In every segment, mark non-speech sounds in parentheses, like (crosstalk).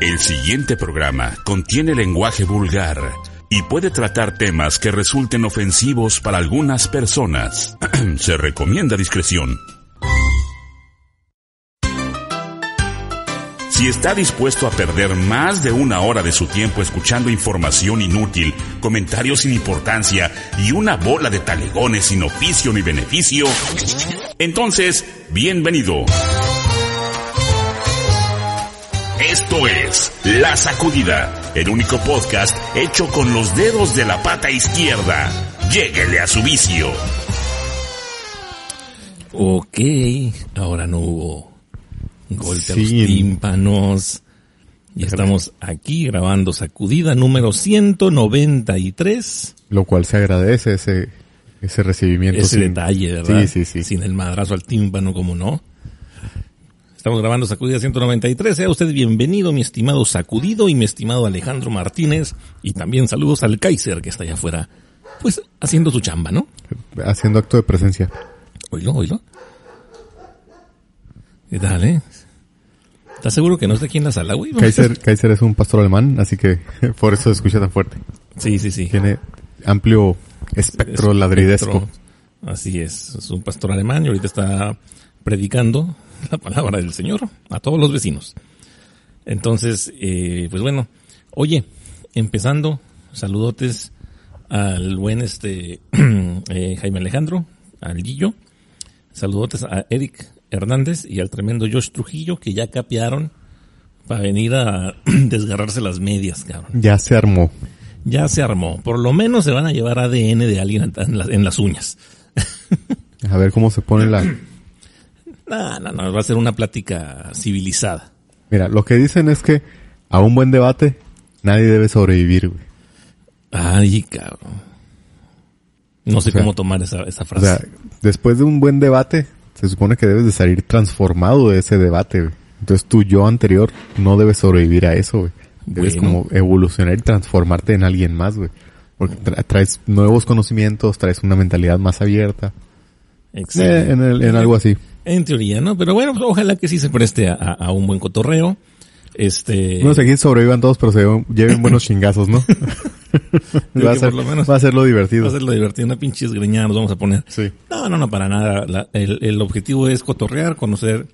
El siguiente programa contiene lenguaje vulgar y puede tratar temas que resulten ofensivos para algunas personas. (clears throat) Se recomienda discreción. Si está dispuesto a perder más de una hora de su tiempo escuchando información inútil, comentarios sin importancia y una bola de talegones sin oficio ni beneficio, entonces, bienvenido. Esto es La Sacudida, el único podcast hecho con los dedos de la pata izquierda. Lléguele a su vicio. Ok, ahora no hubo golpe a los tímpanos. Y estamos aquí grabando Sacudida número 193. Lo cual se agradece ese, ese recibimiento. Ese sin- detalle, ¿verdad? Sí, sí, sí. Sin el madrazo al tímpano, como no. Estamos grabando Sacudida 193. Sea usted bienvenido, mi estimado Sacudido y mi estimado Alejandro Martínez. Y también saludos al Kaiser, que está allá afuera, pues haciendo su chamba, ¿no? Haciendo acto de presencia. Oílo, oílo. ¿Qué tal, eh? ¿Estás seguro que no está aquí en la sala, güey? Kaiser, (laughs) Kaiser es un pastor alemán, así que (laughs) por eso se escucha tan fuerte. Sí, sí, sí. Tiene amplio espectro ladridesco. Espectro. Así es. Es un pastor alemán y ahorita está predicando (laughs) la palabra del Señor a todos los vecinos. Entonces, eh, pues bueno. Oye, empezando, saludotes al buen este (clears throat) eh, Jaime Alejandro, al Guillo. Saludotes a Eric Hernández y al tremendo Josh Trujillo que ya capearon para venir a (clears throat) desgarrarse las medias, cabrón. Ya se armó. Ya se armó. Por lo menos se van a llevar ADN de alguien en, la- en las uñas. (laughs) A ver cómo se pone la... No, no, no. Va a ser una plática civilizada. Mira, lo que dicen es que a un buen debate nadie debe sobrevivir, güey. Ay, cabrón. No sé O sea, cómo tomar esa, esa O frase. sea, después de un buen debate, se supone que debes de salir transformado de ese debate, güey. Entonces tu yo anterior no debe sobrevivir a eso, güey. Debes Bueno. como evolucionar y transformarte en alguien más, güey. Porque tra- traes nuevos conocimientos, traes una mentalidad más abierta. Excelente. Eh, en, el- en algo así. En teoría, ¿no? Pero bueno, pues, ojalá que sí se preste a, a- a un buen cotorreo. Este. No sé quién sobrevivan todos, pero se lleven buenos chingazos, ¿no? (laughs) Va, a ser, lo menos- va a ser lo divertido. Va a ser lo divertido, una pinche esgreñada nos vamos a poner. Sí. No, no, no, para nada. La- el, el objetivo es cotorrear, conocer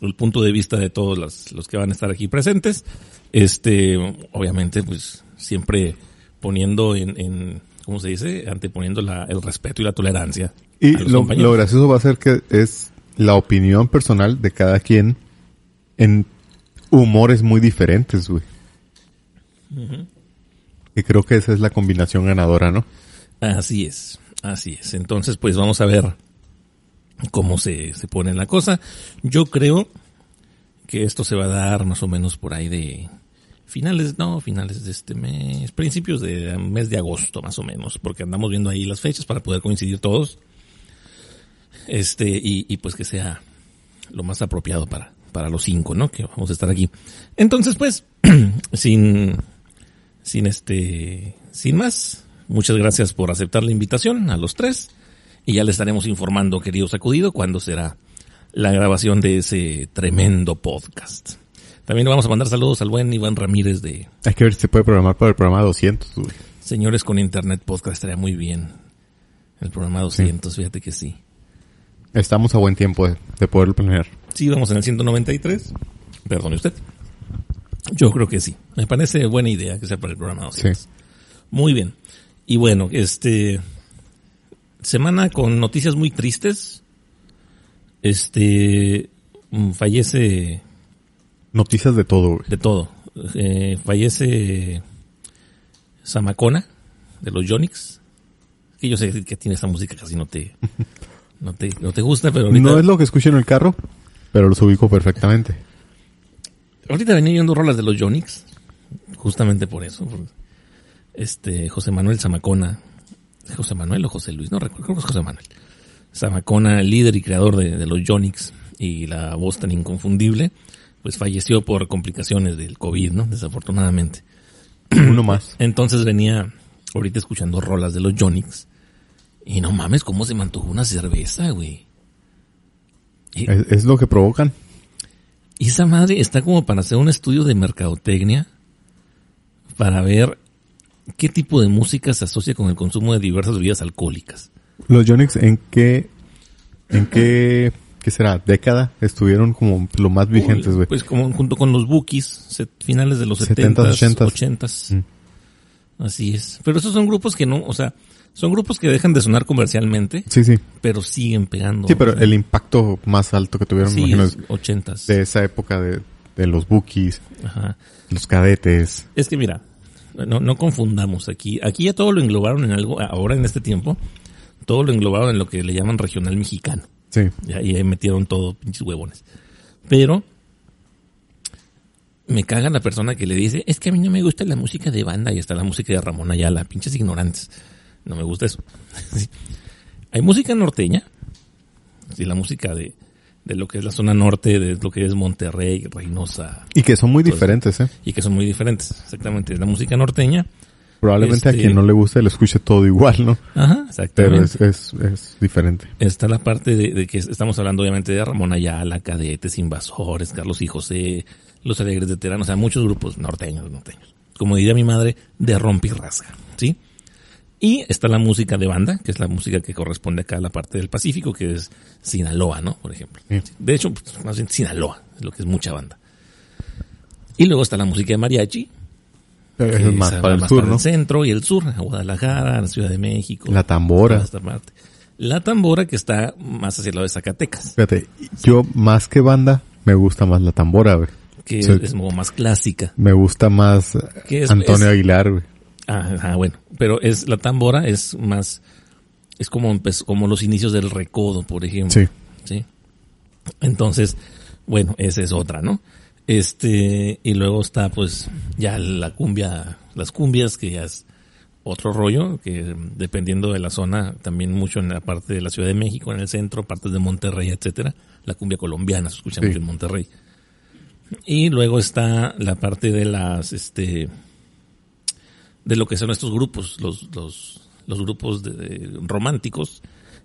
el punto de vista de todos los, los que van a estar aquí presentes. Este, obviamente, pues, siempre poniendo en, en ¿cómo se dice? Anteponiendo la, el respeto y la tolerancia. Y lo, lo gracioso va a ser que es la opinión personal de cada quien en humores muy diferentes, güey. Y creo que esa es la combinación ganadora, ¿no? Así es, así es. Entonces, pues vamos a ver cómo se, se pone la cosa. Yo creo que esto se va a dar más o menos por ahí de finales, no, finales de este mes, principios de mes de agosto más o menos, porque andamos viendo ahí las fechas para poder coincidir todos. Este, y, y pues que sea lo más apropiado para, para los cinco, ¿no? Que vamos a estar aquí. Entonces, pues, (clears throat) sin, sin este, sin más, muchas gracias por aceptar la invitación a los tres y ya le estaremos informando, querido sacudido, cuándo será la grabación de ese tremendo podcast. También le vamos a mandar saludos al buen Iván Ramírez de Hay que ver si se puede programar para el programa 200, güey. Señores con Internet Podcast, estaría muy bien. El programa 200, fíjate que sí. Estamos a buen tiempo de, de poderlo planear. Sí, vamos en el 193. Perdone usted. Yo creo que sí. Me parece buena idea que sea para el programa 200. Sí. Muy bien. Y bueno, este semana con noticias muy tristes. Este mm, fallece Noticias de todo, güey. de todo. Eh, fallece Samacona de los Yonix. Que yo sé que tiene esta música casi no te (laughs) no te no te gusta, pero ahorita No es lo que escuché en el carro, pero los ubico perfectamente. Ahorita venía viendo rolas de los Yonix, justamente por eso. por- Este, José Manuel Zamacona, José Manuel o José Luis, no recuerdo, creo que es José Manuel. Zamacona, líder y creador de, de los Yonix y la voz tan inconfundible, pues falleció por complicaciones del COVID, ¿no? Desafortunadamente. Uno más. Entonces venía ahorita escuchando rolas de los Yonix y no mames, cómo se me antojó una cerveza, güey. Y- Es, es lo que provocan. Y esa madre está como para hacer un estudio de mercadotecnia para ver qué tipo de música se asocia con el consumo de diversas bebidas alcohólicas. Los Yonix, ¿en qué, en qué, qué será, década estuvieron como lo más vigentes, güey? Pues como junto con los Bookies, finales de los 70s, 70s, 80s. 80s. Así es. Pero esos son grupos que no, o sea, son grupos que dejan de sonar comercialmente, Sí, sí. pero siguen pegando. Sí, pero O sea, el impacto más alto que tuvieron, sí, imagino, es es 80s. de esa época de, de los bookies, Ajá. los cadetes. Es que mira, no, no confundamos aquí. Aquí ya todo lo englobaron en algo, ahora en este tiempo, todo lo englobaron en lo que le llaman regional mexicano. Sí. Ya, y ahí metieron todo, pinches huevones. Pero, me caga la persona que le dice, es que a mí no me gusta la música de banda y está la música de Ramón Ayala, pinches ignorantes. No me gusta eso. (laughs) Sí. Hay música norteña, sí, la música de, de lo que es la zona norte, de lo que es Monterrey, Reynosa, Y que son muy diferentes, ¿eh? y que son muy diferentes. Exactamente, la música norteña. Probablemente este- a quien no le guste le escuche todo igual, ¿no? Ajá, Pero exactamente. es, es, es diferente. Está la parte de, de que estamos hablando obviamente de Ramón Ayala, Cadetes, Invasores, Carlos y José, Los Alegres de Terán, o sea, muchos grupos norteños, norteños. Como diría mi madre, de rompe y rasga, ¿sí? Y está la música de banda, que es la música que corresponde acá a la parte del Pacífico, que es Sinaloa, ¿no? Por ejemplo. De hecho, pues, más bien Sinaloa, es lo que es mucha banda. Y luego está la música de mariachi, Pero es más para el más sur, para ¿no? el centro y el sur, a Guadalajara, a la Ciudad de México. La tambora. La tambora que está más hacia el lado de Zacatecas, Fíjate, yo más que banda, me gusta más la tambora, güey. que es, es como más clásica. Me gusta más Que es- Antonio es- Aguilar, güey. Ah, ah, bueno, pero es la tambora es más es como pues, como los inicios del recodo, por ejemplo. Sí. Sí. Entonces, bueno, esa es otra, ¿no? Este, y luego está pues ya la cumbia, las cumbias que ya es otro rollo, que dependiendo de la zona, también mucho en la parte de la Ciudad de México, en el centro, partes de Monterrey, etcétera, la cumbia colombiana se escucha Sí. mucho en Monterrey. Y luego está la parte de las, este, de lo que son estos grupos, los, los, los grupos de, de románticos,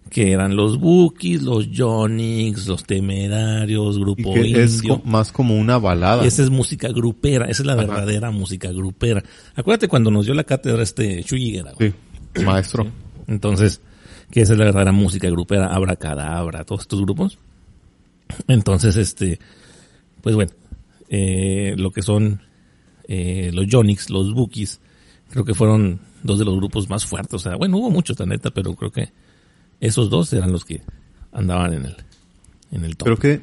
que eran los Bookies, los Jonix, los Temerarios, Y Grupo que es co- más como una balada. Esa es música grupera, esa es la Ajá. verdadera música grupera. Acuérdate cuando nos dio la cátedra este Chuy. Sí, maestro. Entonces, que esa es la verdadera música grupera, Abracadabra, todos estos grupos. Entonces, este, pues bueno, eh, lo que son eh, los Jonix, los Bookies, creo que fueron dos de los grupos más fuertes. O sea, bueno, hubo muchos, la neta, pero creo que esos dos eran los que andaban en el, en el top. Creo que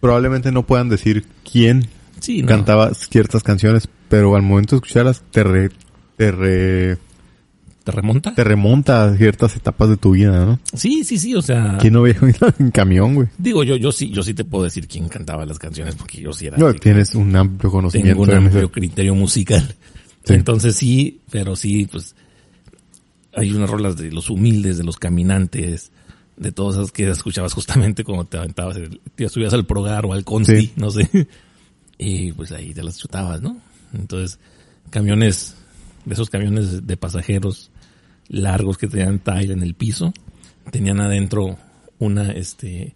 probablemente no puedan decir quién sí, no. cantaba ciertas canciones, pero al momento de escucharlas te, re- te, re- ¿Te remonta? te remonta a ciertas etapas de tu vida, ¿no? Sí, sí, sí, o sea, ¿Quién no había oído (laughs) en camión, güey? digo yo, yo sí, yo sí te puedo decir quién cantaba las canciones porque yo sí era. No, tienes un amplio conocimiento tengo un amplio criterio musical. Sí. Entonces sí, pero sí, pues hay unas rolas de los humildes, de los caminantes, de todas esas que escuchabas justamente cuando te aventabas, te subías al progar o al consti, Sí. no sé. (laughs) Y pues ahí te las chutabas, ¿no? Entonces, camiones, de esos camiones de pasajeros largos que tenían tile en el piso, tenían adentro una, este,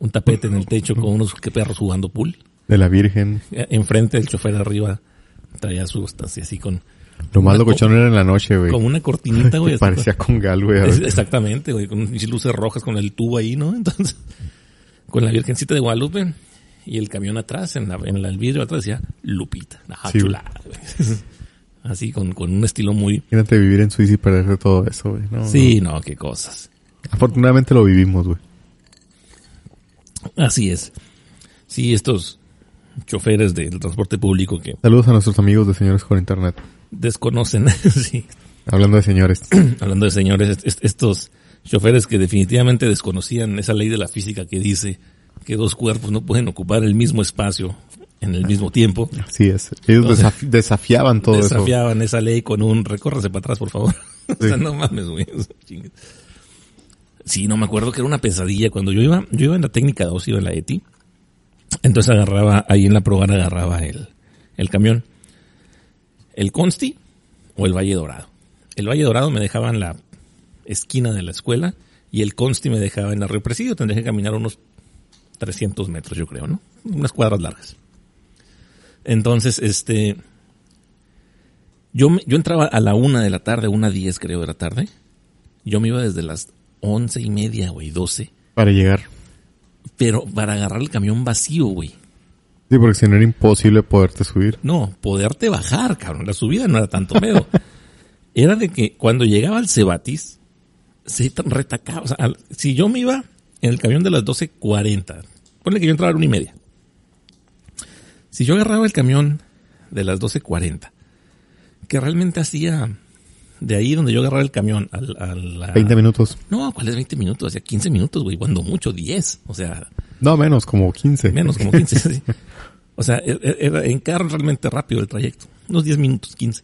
un tapete en el techo con unos perros jugando pool de la Virgen. eh, enfrente del chofer arriba traía su así, así con Lo más locochón era en la noche, güey. como una cortinita, güey. (laughs) Parecía con gal, güey. exactamente, güey, con luces rojas con el tubo ahí, ¿no? (laughs) Entonces, con la Virgencita de Guadalupe y el camión atrás, en, la, en el vidrio atrás decía Lupita. Ah, Sí, chulada, güey. (laughs) Así con, con un estilo muy... Imagínate vivir en Suiza y perderse todo eso, güey. No, Sí, no, qué cosas. Afortunadamente lo vivimos, güey. Así es. Sí, estos choferes del transporte público que Saludos a nuestros amigos de Señores con Internet. desconocen, (laughs) sí, Hablando de señores. (clears throat) hablando de señores, est- est- estos choferes que definitivamente desconocían esa ley de la física que dice que dos cuerpos no pueden ocupar el mismo espacio en el mismo tiempo. Así es. Ellos Entonces, desaf- desafiaban todo eso. Desafiaban esa ley con un recórrase para atrás, por favor. (laughs) o sea, Sí. no mames, güey. Sí, no me acuerdo que era una pesadilla. Cuando yo iba, yo iba en la técnica 2, iba en la ETI. Entonces agarraba, ahí en la Progar agarraba el, el camión. El Consti o el Valle Dorado. El Valle Dorado me dejaba en la esquina de la escuela y el Consti me dejaba en la Río Presidio. Tendría que caminar unos 300 metros, yo creo, ¿no? Unas cuadras largas. Entonces, este, yo, yo entraba a la una de la tarde, una diez creo de la tarde. Yo me iba desde las once y media, güey, doce. Para llegar. Pero para agarrar el camión vacío, güey. Sí, porque si no era imposible poderte subir. No, poderte bajar, cabrón. La subida no era tanto pedo. (laughs) era de que cuando llegaba al Cebatis, se retacaba. O sea, al- si yo me iba en el camión de las 12.40, ponle que yo entraba a la una y media. Si yo agarraba el camión de las 12.40, que realmente hacía de ahí donde yo agarraba el camión al, a la... 20 minutos. No, ¿cuál es 20 minutos? Hacía 15 minutos, güey, cuando mucho, 10. O sea, No, menos, como 15. Menos, como 15. sí. (laughs) O sea, e- e- era en carro realmente rápido el trayecto. Unos 10 minutos, 15.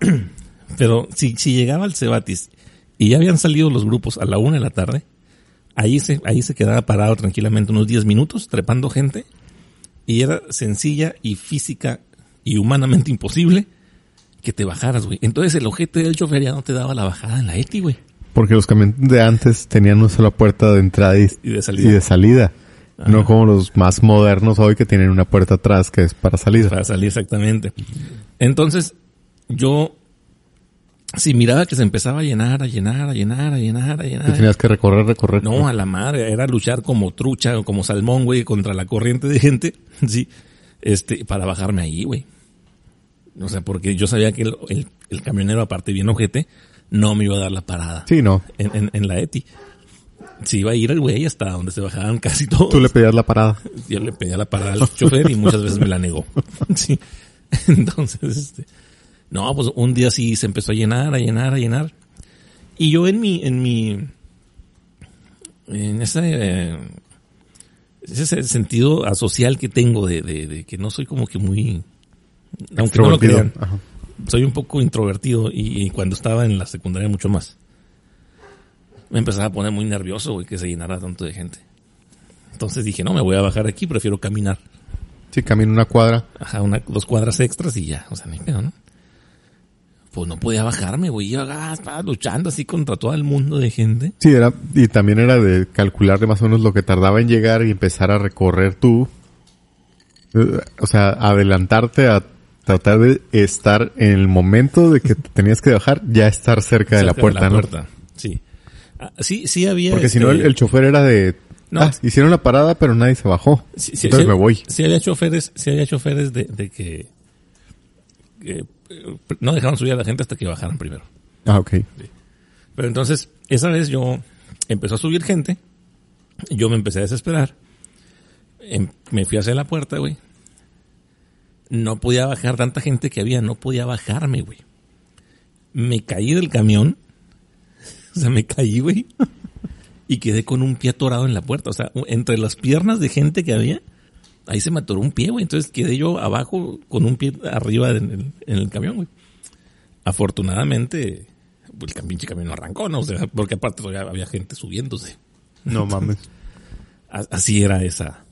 (clears throat) Pero si, si llegaba al Cebatis y ya habían salido los grupos a la una de la tarde, ahí se, ahí se quedaba parado tranquilamente unos 10 minutos, trepando gente, y era sencilla y física y humanamente imposible que te bajaras, güey. Entonces el ojete del chofer ya no te daba la bajada en la ETI, güey. Porque los camiones de antes tenían una sola puerta de entrada y, Y de salida. y de salida. No como los más modernos hoy que tienen una puerta atrás que es para salida. Para salir exactamente. Entonces, yo, si miraba que se empezaba a llenar, a llenar, a llenar, a llenar, a Que llenar. tenías que recorrer, recorrer. No, a la madre, era luchar como trucha o como salmón, güey, contra la corriente de gente, (laughs) sí, este, para bajarme ahí, güey. O sea, porque yo sabía que el, el, el camionero, aparte bien ojete, no me iba a dar la parada Sí, no. en, en, en la ETI. Se iba a ir el güey hasta donde se bajaban casi todos. Tú le pedías la parada. Yo le pedía la parada al chofer y muchas veces me la negó. (laughs) Sí. Entonces, este, no, pues un día sí se empezó a llenar, a llenar, a llenar. Y yo en mi, en mi, en ese, ese sentido asocial que tengo de, de, de que no soy como que muy, aunque no lo Ajá. soy un poco introvertido y, y cuando estaba en la secundaria mucho más. Me empezaba a poner muy nervioso, güey, que se llenara tanto de gente. Entonces dije, no, me voy a bajar aquí, prefiero caminar. Sí, camino una cuadra. Ajá, una, dos cuadras extras y ya, o sea, ni pedo, ¿no? Pues no podía bajarme, güey, yo ah, estaba luchando así contra todo el mundo de gente. Sí, era, y también era de calcularle más o menos lo que tardaba en llegar y empezar a recorrer tú. Eh, O sea, adelantarte a tratar de estar en el momento de que te tenías que bajar, ya estar cerca, de la puerta, ¿no? puerta, Sí. Ah, sí, sí había... Porque si este, no, el, el chofer era de, No. ah, hicieron la parada, pero nadie se bajó. Sí, sí, Entonces sí, me voy. Sí había choferes, sí había choferes de, de que, que, eh, no dejaban subir a la gente hasta que bajaran primero. Ah, ok. Pero entonces, esa vez yo empezó a subir gente, yo me empecé a desesperar, em- me fui hacia la puerta, güey. No podía bajar tanta gente que había, no podía bajarme, güey. Me caí del camión, (laughs) o sea, me caí, güey, y quedé con un pie atorado en la puerta, o sea, entre las piernas de gente que había, ahí se me atoró un pie, güey, entonces quedé yo abajo con un pie arriba en el, en el camión, güey. Afortunadamente, el pinche camión no arrancó, ¿no? O sea, porque aparte todavía había gente subiéndose. No mames. (laughs) Así era esa.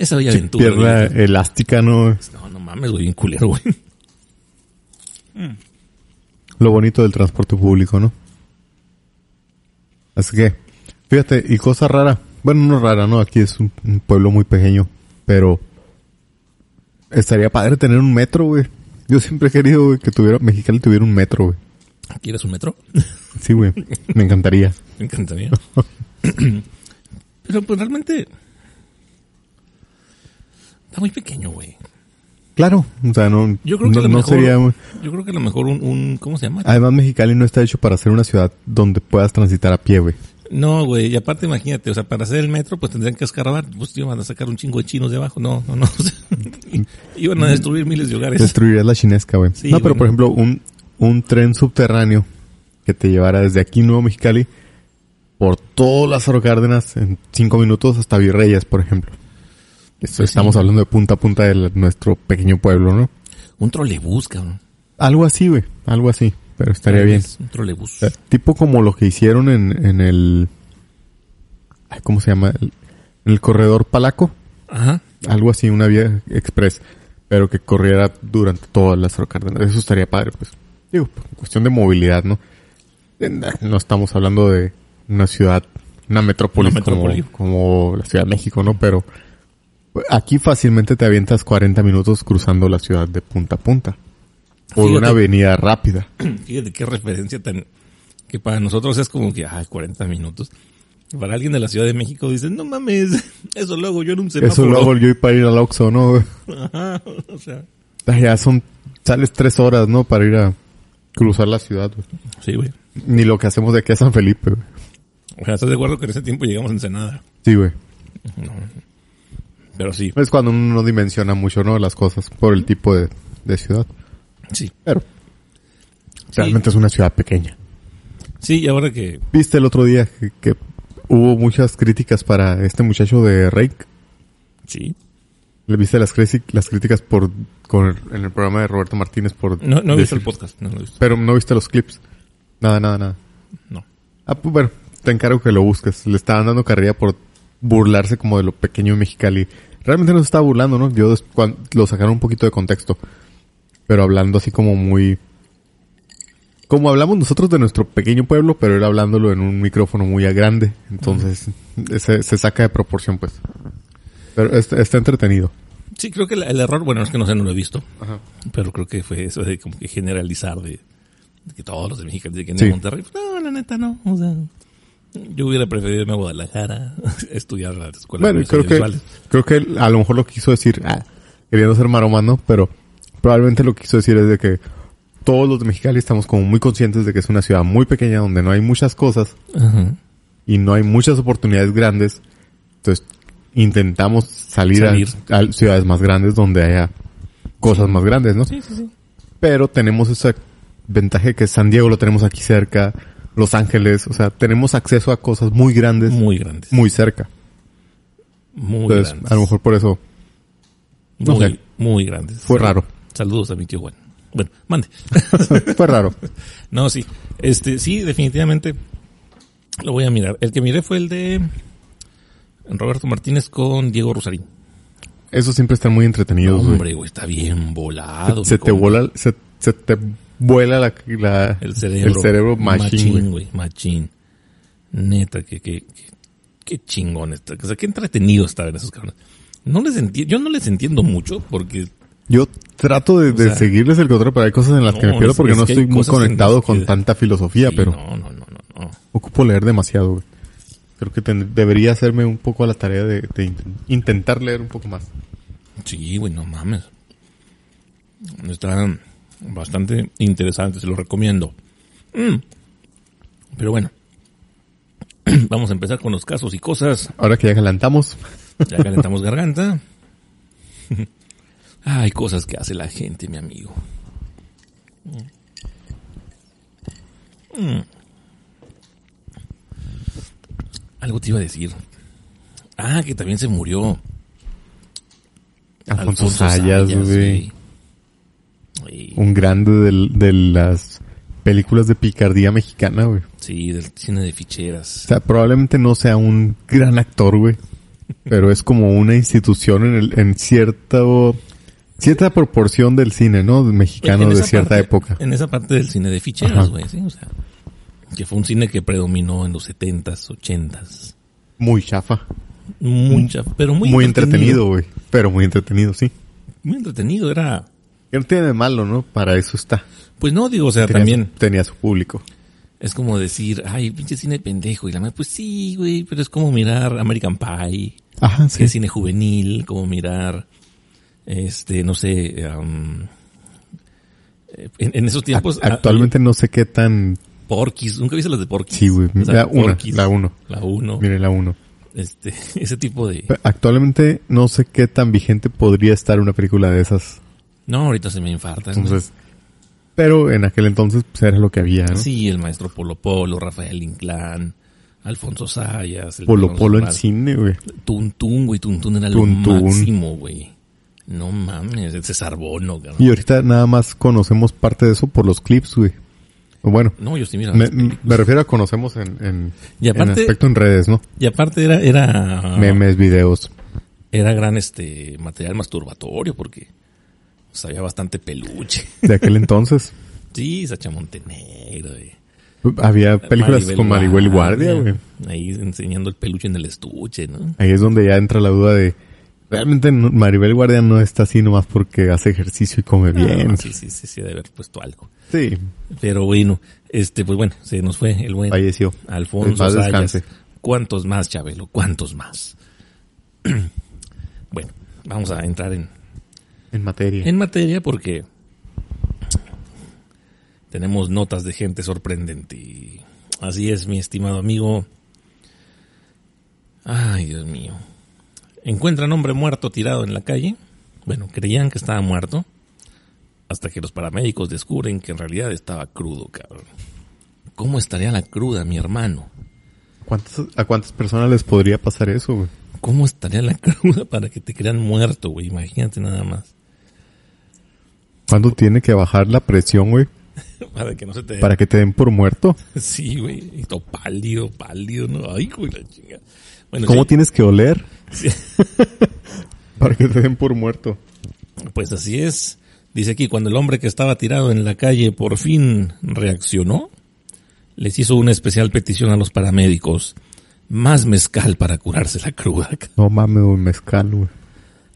Esa bella aventura. Pierna güey. elástica, ¿no? No, no mames, güey, bien culero, güey. Lo bonito del transporte público, ¿no? Así que, fíjate, y cosa rara. Bueno, no rara, ¿no? Aquí es un, un pueblo muy pequeño, pero estaría padre tener un metro, güey. Yo siempre he querido güey, que tuviera, Mexicali tuviera un metro, güey. ¿Quieres un metro? Sí, güey. Me encantaría. (laughs) Me encantaría. (clears throat) Pero pues realmente... Está muy pequeño, güey. Claro, o sea, no, Yo creo que no, a lo no mejor... sería... Yo creo que a lo mejor un... un ¿Cómo se llama? Además, Mexicali no está hecho para ser una ciudad donde puedas transitar a pie, güey. No, güey, y aparte imagínate, o sea, para hacer el metro, pues tendrían que escarbar, pues iban a sacar un chingo de chinos de abajo, no, no, no, o (laughs) sea, iban a destruir miles de hogares. Destruirías la chinesca, güey. Sí, no, pero por ejemplo, un, un tren subterráneo que te llevara desde aquí, Nuevo Mexicali, por todas las Cárdenas en cinco minutos hasta Virreyes, por ejemplo. Esto Pues estamos sí. hablando de punta a punta de la- nuestro pequeño pueblo, ¿no? Un trolebús, cabrón. Algo así, güey. Algo así. Pero estaría bien. Un trolebús. O sea, tipo como lo que hicieron en, en el... ay, ¿Cómo se llama? El- en el corredor Palaco. Ajá. Algo así, una vía express. Pero que corriera durante todas las Cárdenas. Eso estaría padre, pues. Digo, cuestión de movilidad, ¿no? No estamos hablando de una ciudad una metrópolis, Una metrópoli. Como, como la Ciudad de México, ¿no? Pero aquí fácilmente te avientas 40 minutos cruzando la ciudad de punta a punta. Por Fíjate. una avenida rápida. (clears throat) Fíjate qué referencia tan... Que para nosotros es como que, ay, 40 minutos. Para alguien de la Ciudad de México dice, no mames, (laughs) eso lo hago yo en un semáforo. Eso lo hago yo y para ir al Oxxo, ¿no? (laughs) Ajá, o sea... Ah, Ya son, sales tres horas, ¿no? Para ir a cruzar la ciudad, güey. Sí, güey. Ni lo que hacemos de aquí a San Felipe, güey. O sea, ¿estás de acuerdo que en ese tiempo llegamos a Ensenada? Sí, güey. Pero sí, Es cuando uno no dimensiona mucho, ¿no? Las cosas por el tipo de, de ciudad. sí. Pero realmente es una ciudad pequeña. Sí, y ahora que... ¿Viste el otro día que, que hubo muchas críticas para este muchacho de Rake? Sí. ¿Le viste las, las críticas por con, en el programa de Roberto Martínez por No, no he visto el podcast, no lo he visto. Pero no viste los clips. Nada, nada, nada. No. Ah, pues bueno, te encargo que lo busques. Le estaban dando carrilla por burlarse como de lo pequeño de Mexicali. Realmente no se estaba burlando, ¿no? Yo des- cuan- lo sacaron un poquito de contexto. Pero hablando así como muy... Como hablamos nosotros de nuestro pequeño pueblo, pero era hablándolo en un micrófono muy grande. Entonces, se, se saca de proporción, pues. Pero está, está entretenido. Sí, creo que el, el error, bueno, es que no sé, no lo he visto. Ajá. Pero creo que fue eso de como que generalizar de, de que todos los de México, de que en Sí. Monterrey, pues, no, la neta no. O sea, yo hubiera preferido irme a Guadalajara, (laughs) estudiar la escuela Bueno, de creo que, creo que a lo mejor lo quiso decir, ah, queriendo ser maromano, pero probablemente lo que quiso decir es de que todos los de Mexicali estamos como muy conscientes de que es una ciudad muy pequeña donde no hay muchas cosas Ajá. y no hay muchas oportunidades grandes. Entonces, intentamos salir, a- Salir. A, ciudades más grandes donde haya cosas más grandes, ¿no? Sí, sí, sí. Pero tenemos esa ventaja de que San Diego lo tenemos aquí cerca, Los Ángeles, o sea, tenemos acceso a cosas muy grandes, muy, Muy grandes. cerca. Muy Entonces, grandes. a lo mejor por eso no muy, sé. muy grandes. fue raro. Saludos a mi tío Juan. Bueno, mande. (laughs) fue raro. (laughs) No, sí. Este, sí, definitivamente lo voy a mirar. El que miré fue el de Roberto Martínez con Diego Rosarín. Eso siempre está muy entretenido, güey. Hombre, güey, está bien volado. Se te vuela, se, se te vuela la, la- el cerebro. el cerebro machine, güey. Machín. Neta, que, que, que, qué chingón está. O sea, qué entretenido está ver esos cabrones. No les enti- yo no les entiendo mucho porque Yo trato de, de sea, seguirles el control, pero hay cosas en las que no, me pierdo porque es no que estoy muy conectado que- con tanta filosofía, sí, pero no, no, no, no, no. ocupo leer demasiado, güey. Creo que ten- debería hacerme un poco a la tarea de, de int- intentar leer un poco más. Sí, güey, no mames. Está bastante interesante, se lo recomiendo. Mm. Pero bueno, (clears throat) vamos a empezar con los casos y cosas. Ahora que ya calentamos, Ya calentamos garganta. (laughs) Hay cosas que hace la gente, mi amigo. Mm. Algo te iba a decir. Ah, que también se murió. Alfonso Sayas, güey. Un grande del- de las películas de picardía mexicana, güey. Sí, del cine de O ficheras. sea, probablemente no sea un gran actor, güey. Pero es como una institución en, el, en cierto, cierta proporción del cine, ¿no? Mexicano de cierta parte- época. En esa parte del cine de ficheras, güey, sí, o sea. Que fue un cine que predominó en los setentas, ochentas. Muy chafa. Mucha, pero muy, Muy, entretenido, güey. Pero muy entretenido, sí. Muy entretenido, era... Que no tiene de malo, ¿no? Para eso está. Pues no, digo, o sea, Tenía también Su, tenía su público. es como decir, ay, pinche cine pendejo. Y la madre, pues sí, güey, pero es como mirar American Pie, Ajá, que es cine juvenil, como mirar, este, no sé, eh, en, en esos tiempos... Ac- actualmente no sé qué tan... ah, Porky's, ¿nunca viste las de Porky's? Sí, güey. O sea, La una, la uno. La uno. Miren la uno. Este, (laughs) ese tipo de... Actualmente no sé qué tan vigente podría estar una película de esas. No, ahorita se me infarta. Entonces, pero en aquel entonces pues, era lo que había, ¿no? Sí, el maestro Polo Polo, Rafael Inclán, Alfonso Sayas, el Polo Polo en cine, güey. Tuntún, güey, Tuntún era Tuntún. lo máximo, güey. No mames, el César Bono, cabrón. Y ahorita nada más conocemos parte de eso por los clips, güey. Bueno, No, yo sí mira. me, refiero a conocemos en, en, Y aparte- en aspecto en redes, ¿no? Y aparte era, era, Memes, videos. era gran este material masturbatorio porque sabía bastante peluche. (laughs) De aquel entonces. Sí, Sacha Montenegro, y Había películas Maribel con Maribel Guardia, güey. Ahí enseñando el peluche en el estuche, ¿no? Ahí es donde ya entra la duda de... Realmente Maribel Guardia no está así nomás porque hace ejercicio y come bien. Ah, sí, sí, sí, sí, debe haber puesto algo. Sí, Pero bueno, este, pues bueno, se nos fue el buen falleció. Alfonso Sayas. ¿Cuántos más, Chabelo? ¿Cuántos más? (clears throat) bueno, vamos a entrar en, En materia. en materia porque tenemos notas de gente sorprendente. Y Así es, mi estimado amigo. Ay, Dios mío. Encuentran hombre muerto tirado en la calle. Bueno, creían que estaba muerto. Hasta que los paramédicos descubren que en realidad estaba crudo, cabrón. ¿Cómo estaría la cruda, mi hermano? ¿Cuántas, ¿A cuántas personas les podría pasar eso, güey? ¿Cómo estaría la (laughs) cruda para que te crean muerto, güey? Imagínate nada más. ¿Cuándo tiene que bajar la presión, güey? (laughs) Para que no se te... Para que te den por muerto. (laughs) Sí, güey. Y todo pálido, pálido, ¿no? Ay, güey, la chinga. Bueno, ¿Cómo sí, tienes que oler (laughs) sí. para que te den por muerto? Pues así es. Dice aquí, cuando el hombre que estaba tirado en la calle por fin reaccionó, les hizo una especial petición a los paramédicos. Más mezcal para curarse la cruda. No mames, güey, mezcal, güey.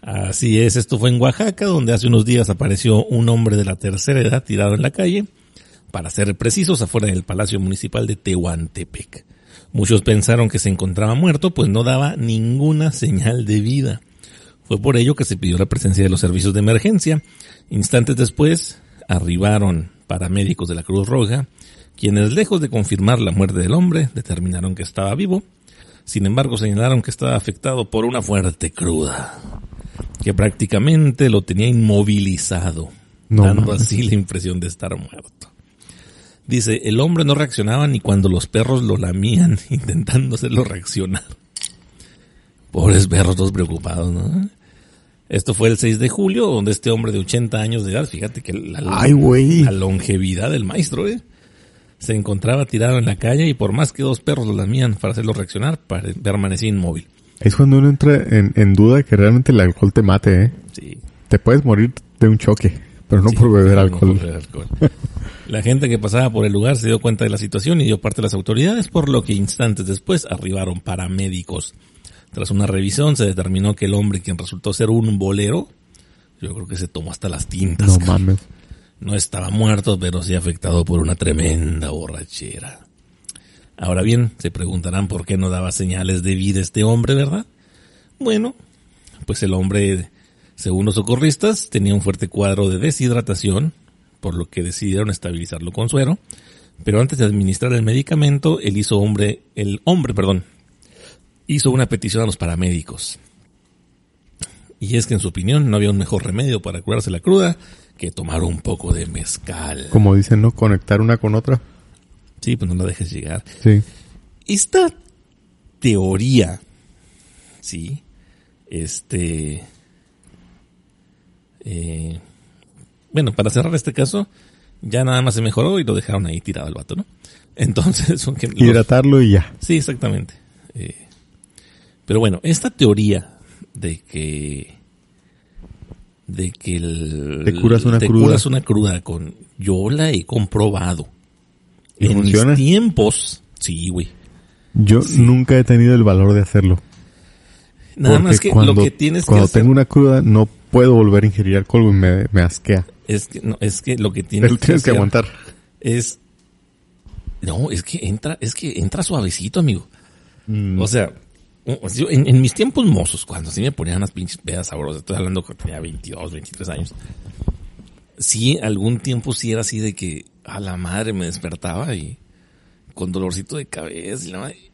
Así es, esto fue en Oaxaca, donde hace unos días apareció un hombre de la tercera edad tirado en la calle, para ser precisos, afuera del Palacio Municipal de Tehuantepec. Muchos pensaron que se encontraba muerto, pues no daba ninguna señal de vida. Fue por ello que se pidió la presencia de los servicios de emergencia. Instantes después, arribaron paramédicos de la Cruz Roja, quienes lejos de confirmar la muerte del hombre, determinaron que estaba vivo. Sin embargo, señalaron que estaba afectado por una fuerte cruda que prácticamente lo tenía inmovilizado, No dando así la impresión de estar muerto. Dice, el hombre no reaccionaba ni cuando los perros lo lamían, (laughs) intentando hacerlo reaccionar. Pobres perros, todos preocupados, ¿no? Esto fue el 6 de julio, donde este hombre de 80 años de edad, fíjate que la, Ay, güey. la longevidad del maestro, ¿eh? Se encontraba tirado en la calle y por más que dos perros lo lamían para hacerlo reaccionar, permanecía inmóvil. Es cuando uno entra en, en duda de que realmente el alcohol te mate, ¿eh? Sí, Te puedes morir de un choque, pero no Sí, por beber no alcohol. por beber alcohol. (laughs) La gente que pasaba por el lugar se dio cuenta de la situación y dio parte a las autoridades, por lo que instantes después arribaron paramédicos. Tras una revisión se determinó que el hombre, quien resultó ser un bolero, yo creo que se tomó hasta las tintas. No mames. No estaba muerto, pero sí afectado por una tremenda borrachera. Ahora bien, se preguntarán por qué no daba señales de vida este hombre, ¿verdad? Bueno, pues el hombre, según los socorristas, tenía un fuerte cuadro de deshidratación, por lo que decidieron estabilizarlo con suero. Pero antes de administrar el medicamento, él hizo hombre, el hombre, perdón, hizo una petición a los paramédicos. Y es que en su opinión no había un mejor remedio para curarse la cruda que tomar un poco de mezcal. Como dicen, ¿no? Conectar una con otra. Sí, pues no la dejes llegar. Sí. Esta teoría, sí, este, eh, bueno, para cerrar este caso, ya nada más se mejoró y lo dejaron ahí tirado el vato, ¿no? (laughs) Entonces, aunque los- Hidratarlo y ya. Sí, exactamente. Eh, pero bueno, esta teoría de que de que el, Te curas una te cruda. curas una cruda con yo la he comprobado. ¿Y en funciona? mis tiempos, sí, güey. Yo nunca he tenido el valor de hacerlo. Nada Porque más que cuando, lo que tienes que cuando hacer tengo una cruda no puedo volver a ingerir alcohol, güey, me, me asquea. es que no, es que lo que tienes, tienes que hacer aguantar. es no, es que entra, es que entra suavecito, amigo. Mm. O sea, en mis tiempos mozos, cuando sí me ponían unas pinches pedas sabrosas, estoy hablando que tenía 22, 23 años. Sí, algún tiempo sí era así de que a la madre me despertaba y con dolorcito de cabeza y la madre.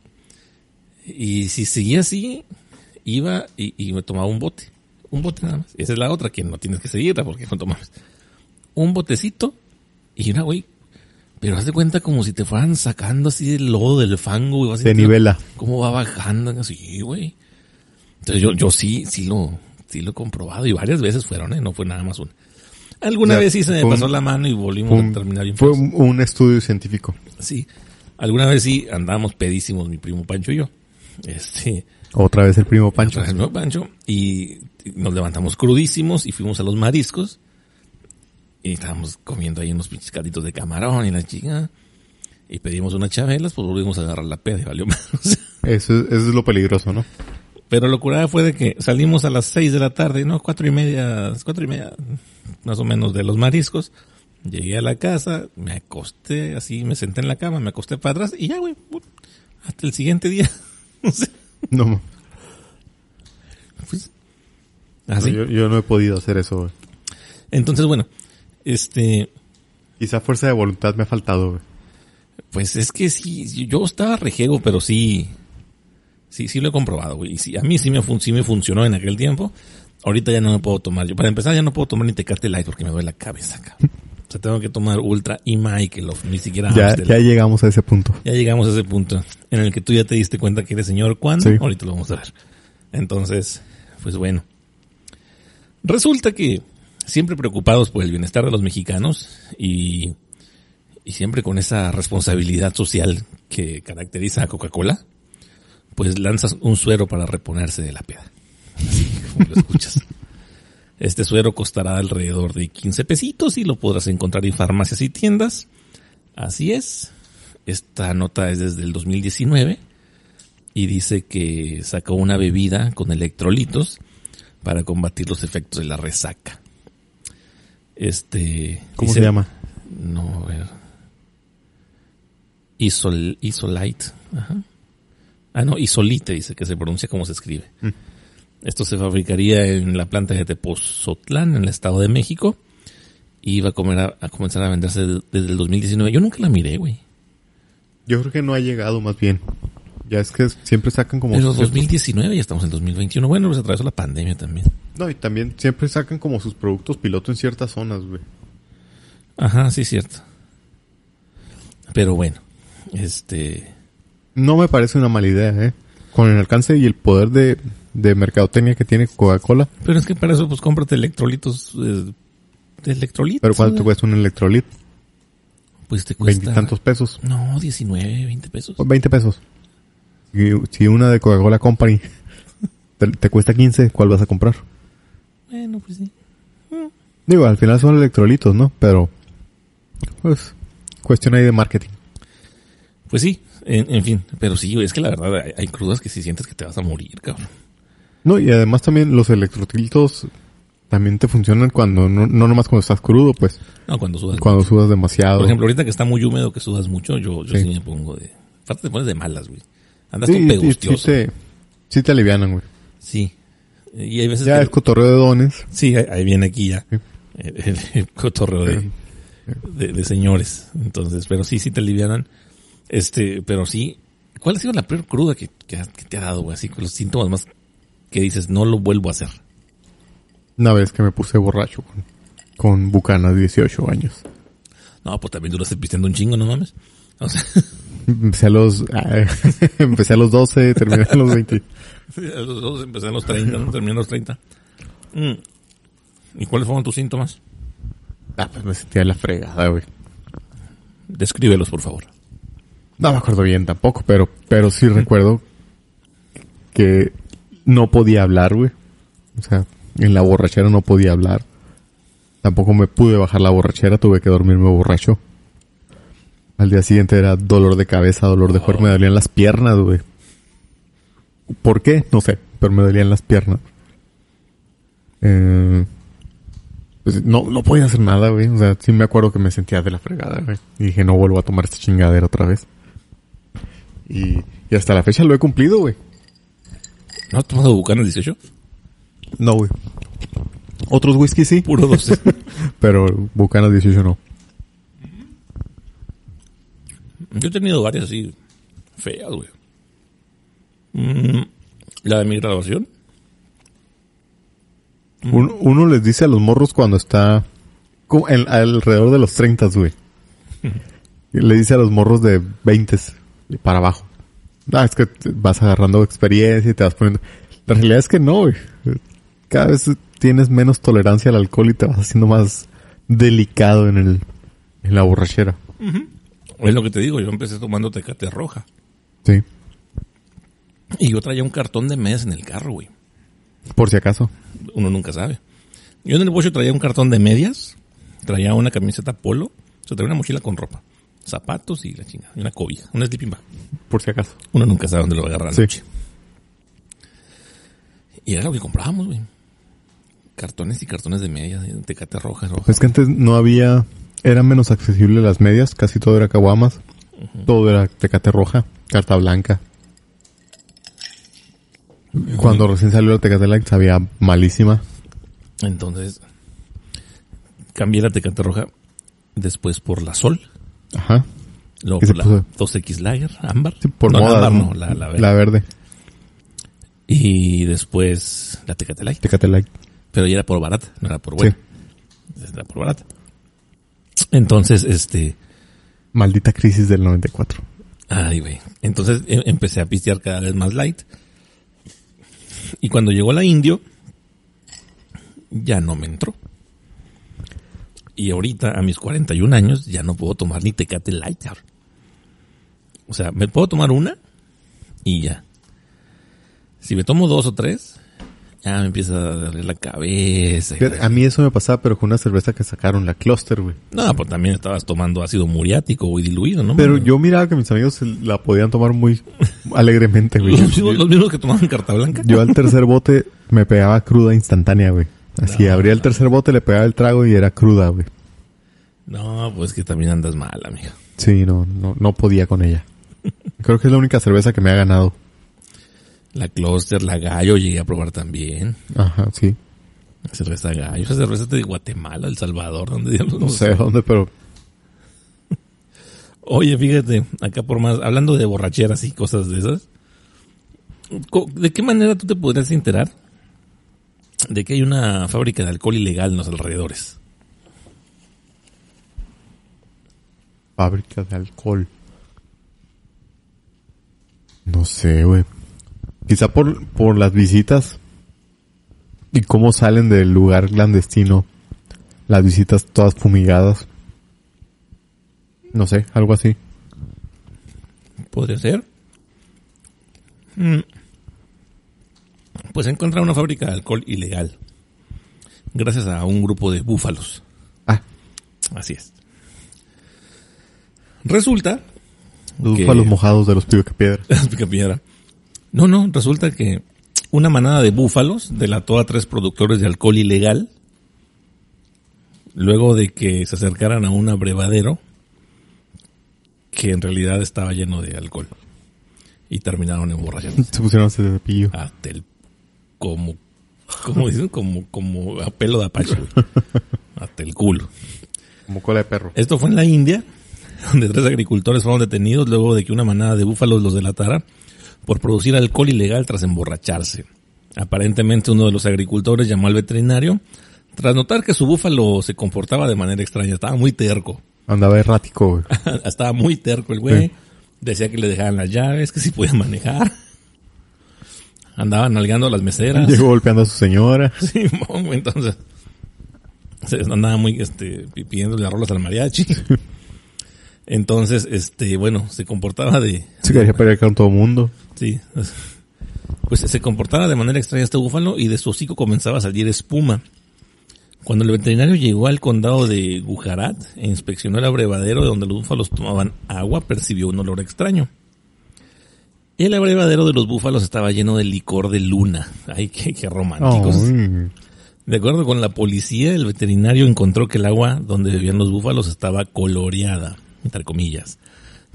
Y si seguía así, iba y, y me tomaba un bote. Un bote nada más. Esa es la otra que no tienes que seguirla porque no tomas. Un botecito y una güey. Pero haz de cuenta como si te fueran sacando así del lodo, del fango, güey. sintiendo nivela. ¿Cómo va bajando? Así, güey. Entonces yo, yo sí, sí lo, sí lo he comprobado y varias veces fueron, ¿eh? No fue nada más una. Alguna O sea, vez sí se me un- pasó la mano y volvimos a terminar bien fue un- un estudio científico. Sí. Alguna vez sí andábamos pedísimos mi primo Pancho y yo. Este, Otra vez el primo Pancho. otra vez, ¿no, Pancho? Y nos levantamos crudísimos y fuimos a los mariscos. Y estábamos comiendo ahí unos pinches caditos de camarón y la chica. y pedimos unas chabelas, pues volvimos a agarrar la peda y valió (laughs) más. Eso, es- eso es lo peligroso, ¿no? Pero lo curada fue de que salimos a las seis de la tarde, ¿no? Cuatro y media, cuatro y media, más o menos, de los mariscos. Llegué a la casa, me acosté así, me senté en la cama, me acosté para atrás y ya, güey, hasta el siguiente día. (laughs) No, pues, así. yo, yo no he podido hacer eso, güey. Entonces, bueno, este, Quizá fuerza de voluntad me ha faltado, güey. pues es que sí, yo estaba rejego, pero sí, sí, sí lo he comprobado, güey. Y sí, a mí sí me, sí me funcionó en aquel tiempo. Ahorita ya no me puedo tomar. Yo, para empezar, ya no puedo tomar ni Tecate Light porque me duele la cabeza, cabrón. O sea, tengo que tomar Ultra y Michael, ni siquiera Ya, Amstel. ya llegamos a ese punto. Ya llegamos a ese punto en el que tú ya te diste cuenta que eres señor cuándo. Sí. Ahorita lo vamos a ver. Entonces, pues bueno. Resulta que siempre preocupados por el bienestar de los mexicanos y, y siempre con esa responsabilidad social que caracteriza a Coca-Cola, pues lanzas un suero para reponerse de la peda. Así como lo escuchas. (laughs) Este suero costará alrededor de 15 pesitos y lo podrás encontrar en farmacias y tiendas. Así es. Esta nota es desde el 2019 y dice que sacó una bebida con electrolitos para combatir los efectos de la resaca. Este. ¿Cómo dice- se llama? No, a ver. Isol, Isolite. Ajá. Ah, no, Isolite dice que se pronuncia como se escribe. Esto se fabricaría en la planta de Tepozotlán, en el Estado de México. Y iba a, comer a, a comenzar a venderse de- desde el 2019. Yo nunca la miré, güey. Yo creo que no ha llegado más bien. Ya es que siempre sacan como... En los ciertos- 2019 ya estamos en 2021. Bueno, pues atravesó la pandemia también. No, y también siempre sacan como sus productos piloto en ciertas zonas, güey. Ajá, sí, cierto. Pero bueno, este... No me parece una mala idea, ¿eh? Con el alcance y el poder de, de mercadotecnia que tiene Coca-Cola. Pero es que para eso pues cómprate electrolitos eh, de electrolitos. Pero ¿cuánto te cuesta un electrolit? Pues te cuesta... Veintitantos pesos. No, 19, 20 pesos. Pues 20 pesos. Si, si una de Coca-Cola Company te, te cuesta 15, ¿cuál vas a comprar? Bueno, pues sí. Digo, al final son electrolitos, ¿no? Pero, pues, cuestión ahí de marketing. Pues sí, en, en fin. Pero sí, es que la verdad hay, hay crudas que si sientes que te vas a morir, cabrón. No, y además también los electrolitos también te funcionan cuando, no, no nomás cuando estás crudo, pues, No, cuando sudas. cuando sudas demasiado. Por ejemplo, ahorita que está muy húmedo, que sudas mucho, yo, yo sí, Sí. me pongo de... Aparte te pones de malas, güey. Andas sí, pegustioso. sí te, sí te alivianan, güey. Sí. Y hay veces Ya que... es cotorreo de dones. Sí, ahí- viene aquí ya. El cotorreo de, de, de señores. Entonces, pero sí, sí te alivianan. Este, pero sí. ¿Cuál ha sido la peor cruda que, que, que te ha dado, güey? Así con los síntomas más que dices, no lo vuelvo a hacer. Una vez que me puse borracho con, con Bucanas, 18 años. No, pues también duraste pisteando un chingo, no mames. O sea, (laughs) Empecé a los, (laughs) empecé a los 12, terminé a los 20. a los dos empecé a los 30, ¿no? Terminé a los 30. Mm. ¿Y cuáles fueron tus síntomas? Ah, pues me sentía la fregada, güey. Descríbelos, por favor. No me acuerdo bien tampoco, pero, pero sí recuerdo que no podía hablar, güey. O sea, en la borrachera no podía hablar. Tampoco me pude bajar la borrachera, tuve que dormirme borracho. Al día siguiente era dolor de cabeza, dolor de cuerpo, me dolían las piernas, güey. ¿Por qué? No sé, pero me dolían las piernas. Eh, pues no, no podía hacer nada, güey. O sea, sí me acuerdo que me sentía de la fregada, güey. Y dije, no vuelvo a tomar esta chingadera otra vez. Y, y hasta la fecha lo he cumplido, güey. ¿No has tomado Bucanas 18? No, güey. Otros whisky sí, Puro 12. (laughs) pero Bucanas 18 no. Yo he tenido varias así feas, güey. Mm, la de mi graduación. Un- uno les dice a los morros cuando está como en- alrededor de los 30, güey. (laughs) Le dice a los morros de 20 y para abajo. Ah, es que vas agarrando experiencia y te vas poniendo... La realidad es que no, güey. Cada vez tienes menos tolerancia al alcohol y te vas haciendo más delicado en el en la borrachera. Es lo que te digo, yo empecé tomando tecate roja. Sí. Y yo traía un cartón de medias en el carro, güey. Por si acaso. Uno nunca sabe. Yo en el bolso traía un cartón de medias, traía una camiseta polo, o sea, traía una mochila con ropa. Zapatos y la chingada. Y una cobija, una sleeping bag. Por si acaso. Uno nunca sabe dónde lo va a agarrar Sí. anoche. Y era lo que comprábamos, güey. Cartones y cartones de medias, de tecate roja, roja. Es que antes no había, eran menos accesibles las medias, casi todo era caguamas, todo era tecate roja, carta blanca. Cuando recién salió la tecate light sabía malísima. Entonces, cambié la tecate roja después por la sol. Ajá. Luego ¿Qué se por la puso? 2X Lager, ámbar. Sí, por no, moda. ámbar ¿no? no, la, la verde. La verde. Y después la Tecate Light. Tecate light. Pero ya era por barata, no era por buena. Sí. Era por barata. Entonces, este... Maldita crisis del 94. Ay, güey. Entonces em- empecé a pistear cada vez más light. Y cuando llegó la indio, ya no me entró. Y ahorita, a mis 41 años, ya no puedo tomar ni tecate light. cabrón. O sea, me puedo tomar una y ya. Si me tomo dos o tres, ya me empieza a darle la cabeza. A mí eso me pasaba, pero con una cerveza que sacaron, la Cluster, güey. No, pues también estabas tomando ácido muriático o diluido, ¿no? Pero yo miraba que mis amigos la podían tomar muy alegremente, güey. Los (laughs) mismos, los mismos que tomaban carta blanca. Yo al tercer bote me pegaba cruda instantánea, güey. Así, No, abría el tercer bote, le pegaba el trago y era cruda, güey. No, pues que también andas mal, amigo. Sí, no, no, no podía con ella. (laughs) Creo que es la única cerveza que me ha ganado. La Cluster, la Gallo llegué a probar también. Ajá, sí. La cerveza Gallo. Esa cerveza es de Guatemala, El Salvador, donde No sé dónde, pero (laughs) Oye, fíjate, acá por más, hablando de borracheras y cosas de esas, ¿de qué manera tú te podrías enterar de que hay una fábrica de alcohol ilegal en los alrededores? fábrica de alcohol. No sé, güey. Quizá por, por las visitas y cómo salen del lugar clandestino. Las visitas todas fumigadas. No sé, algo así. ¿Podría ser? Mm. Pues encontrar una fábrica de alcohol ilegal. Gracias a un grupo de búfalos. Ah, Así es. Resulta los que- búfalos mojados de los (laughs) Pica Piedra. Picapiedra. No, no, resulta que una manada de búfalos delató a tres productores de alcohol ilegal luego de que se acercaran a un abrevadero que en realidad estaba lleno de alcohol y terminaron (laughs) emborrachados Se pusieron ese cepillo. hasta el como como dicen como como a pelo de apache güey. hasta el culo Como cola de perro. esto fue en la India, donde tres agricultores fueron detenidos luego de que una manada de búfalos los delatara por producir alcohol ilegal tras emborracharse. Aparentemente uno de los agricultores llamó al veterinario tras notar que su búfalo se comportaba de manera extraña, estaba muy terco. Andaba errático, güey. (laughs) estaba muy terco el güey. Sí. Decía que le dejaban las llaves, que si podía manejar. Andaba nalgando a las meseras. Llegó golpeando a su señora. (laughs) Sí, entonces se andaba muy este pi- pidiéndole rolas al mariachi. (laughs) Entonces, este, bueno, se comportaba de Se quería pelear con todo el mundo. sí. Pues se comportaba de manera extraña este búfalo y de su hocico comenzaba a salir espuma. Cuando el veterinario llegó al condado de Gujarat e inspeccionó el abrevadero donde los búfalos tomaban agua, percibió un olor extraño. El abrevadero de los búfalos estaba lleno de licor de luna. Ay, qué, qué románticos. De acuerdo con la policía, el veterinario encontró que el agua donde bebían los búfalos estaba coloreada, entre comillas.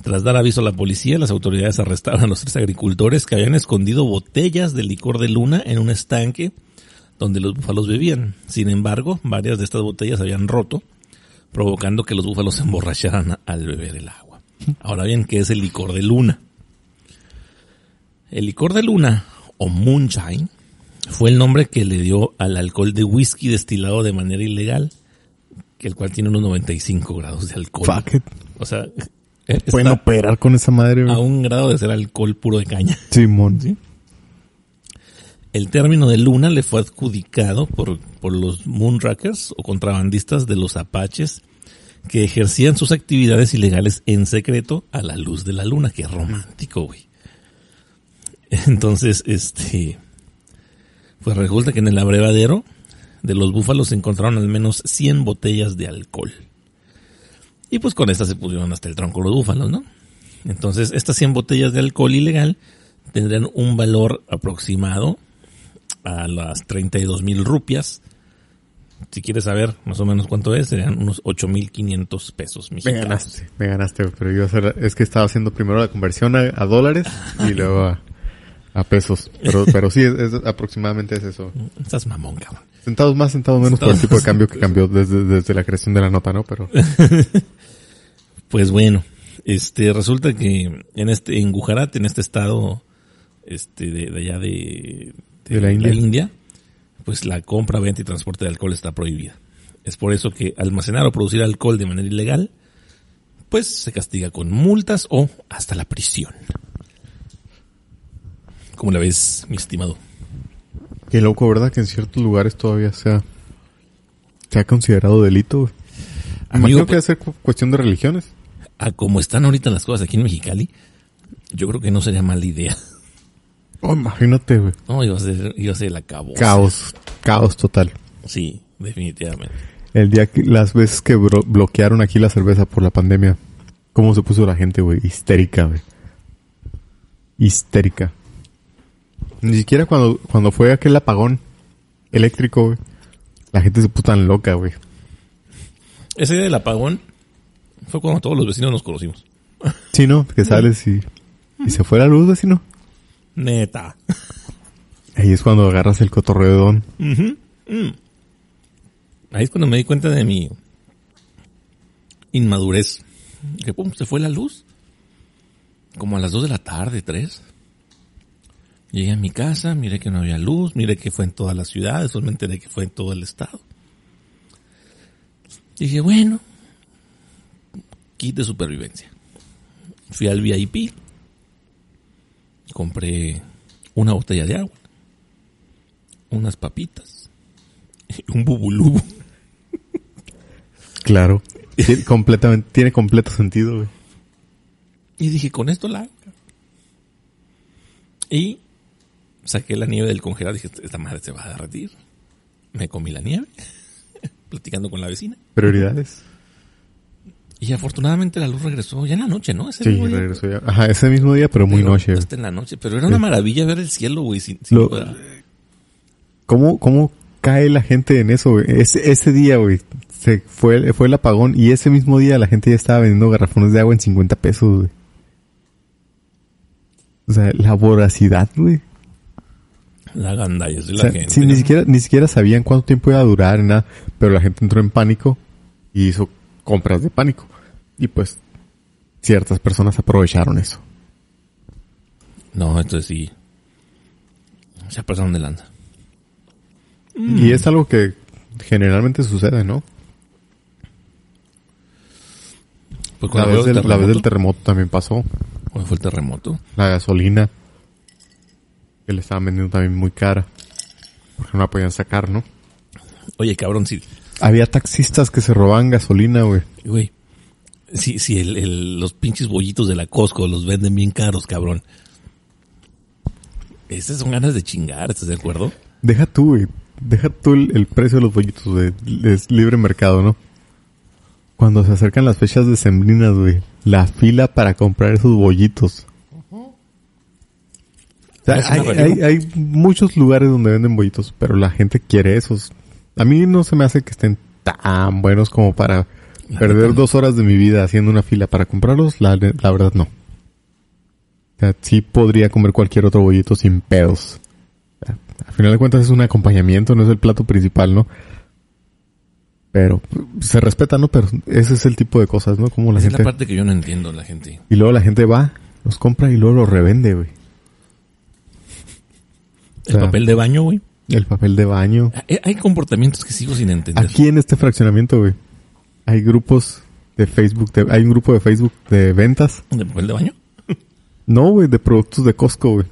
Tras dar aviso a la policía, las autoridades arrestaron a los tres agricultores que habían escondido botellas de licor de luna en un estanque donde los búfalos bebían. Sin embargo, varias de estas botellas habían roto, provocando que los búfalos se emborracharan al beber el agua. Ahora bien, ¿qué es el licor de luna? El licor de luna, o moonshine, fue el nombre que le dio al alcohol de whisky destilado de manera ilegal, que el cual tiene unos 95 grados de alcohol. Fuck it. O sea, está Pueden operar con esa madre, a un grado de ser alcohol puro de caña. (laughs) Simón. ¿sí? El término de luna le fue adjudicado por, por los moonrackers o contrabandistas de los apaches que ejercían sus actividades ilegales en secreto a la luz de la luna. Qué romántico, güey. (laughs) Entonces, este, pues resulta que en el abrevadero de los búfalos se encontraron al menos 100 botellas de alcohol. Y pues con estas se pusieron hasta el tronco los búfalos, ¿no? Entonces, estas 100 botellas de alcohol ilegal tendrían un valor aproximado a las 32 mil rupias. Si quieres saber más o menos cuánto es, serían unos 8.500 pesos Me ganaste, me ganaste, pero yo es que estaba haciendo primero la conversión a, a dólares y (laughs) luego a, a pesos. Pero, (laughs) pero sí, es, es- aproximadamente es eso. Estás mamón, cabrón. Centavos más, centavos menos por el tipo de cambio que cambió desde, desde la creación de la nota, ¿no? Pero (laughs) Pues bueno, este resulta que en este en Gujarat, en este estado este de, de allá de, De la India. pues la compra, venta y transporte de alcohol está prohibida. Es por eso que almacenar o producir alcohol de manera ilegal pues se castiga con multas o hasta la prisión. ¿Cómo la ves, mi estimado? qué loco, ¿verdad? Que en ciertos lugares todavía sea, se ha considerado delito. Amigo, Imagino que debe ser cu- cuestión de religiones. a como están ahorita las cosas aquí en Mexicali, yo creo que no sería mala idea. Oh, imagínate, güey. No, iba a ser, iba a ser la cabo. Caos, caos total. Sí, definitivamente. El día que, las veces que bro- bloquearon aquí la cerveza por la pandemia, cómo se puso la gente, güey, histérica, güey. Histérica. Ni siquiera cuando, cuando fue aquel apagón eléctrico, güey, la gente se puso tan loca, güey. Ese día del apagón fue cuando todos los vecinos nos conocimos. Sí, ¿no? Que sales y, y se fue la luz, vecino. Neta. Ahí es cuando agarras el cotorreón. Ujú. Mm. Ahí es cuando me di cuenta de mi inmadurez. Que pum, se fue la luz. Como a las 2 de la tarde, 3. Llegué a mi casa, miré que no había luz, miré que fue en toda la ciudad, después me enteré que fue en todo el estado. Dije, bueno, kit de supervivencia. Fui al VIP, compré una botella de agua, unas papitas, un bubulubu. Claro. (laughs) Tiene completamente, tiene completo sentido, güey. Y dije, con esto la. Y saqué la nieve del congelador. Dije, esta madre se va a derretir. Me comí la nieve, (laughs) platicando con la vecina. Prioridades. Y afortunadamente la luz regresó ya en la noche, ¿no? Ese Sí, mismo día. regresó ya. Ajá, ese mismo día, pero muy Pero noche. güey. Hasta en la noche. Pero era una maravilla ver el cielo, güey. Sin, sin Lo-. ¿Cómo, cómo cae la gente en eso, güey? Ese, ese día, güey, se fue, fue el apagón y ese mismo día la gente ya estaba vendiendo garrafones de agua en 50 pesos, güey. O sea, la voracidad, güey. La gandalla de O la sea, gente. sí, ni siquiera, ni siquiera sabían cuánto tiempo iba a durar, nada. Pero la gente entró en pánico y hizo compras de pánico. Y pues, ciertas personas aprovecharon eso. No, entonces sí. Se pasaron de lanza. Y es algo que generalmente sucede, ¿no? Pues La vez, del, la vez del terremoto, también pasó. cuando fue el terremoto. La gasolina. Que le estaban vendiendo también muy cara. Porque no la podían sacar, ¿no? Oye, cabrón, sí. Había taxistas que se robaban gasolina, güey. Güey, si, si el, el- los pinches bollitos de la Costco los venden bien caros, cabrón. Esas son ganas de chingar, ¿estás de acuerdo? Deja tú, güey. Deja tú el, el precio de los bollitos, güey. Es libre mercado, ¿no? Cuando se acercan las fechas decembrinas, güey. La fila para comprar esos bollitos. O sea, hay, hay, hay muchos lugares donde venden bollitos, pero la gente quiere esos. A mí no se me hace que estén tan buenos como para La perder dos horas de mi vida haciendo una fila para comprarlos. La, la verdad no. O sea, sí podría comer cualquier otro bollito sin pedos. O sea, al final de cuentas es un acompañamiento, no es el plato principal, ¿no? Pero se respeta, ¿no? Pero ese es el tipo de cosas, ¿no? Como la Esa es gente... la parte que yo no entiendo, la gente. Y luego la gente va, los compra y luego los revende, güey. El sea, papel de baño, güey. El papel de baño. Hay, comportamientos que sigo sin entender. Aquí en este fraccionamiento, güey, hay grupos de Facebook, de- hay un grupo de Facebook de ventas. ¿De papel de baño? No, güey, de productos de Costco, güey.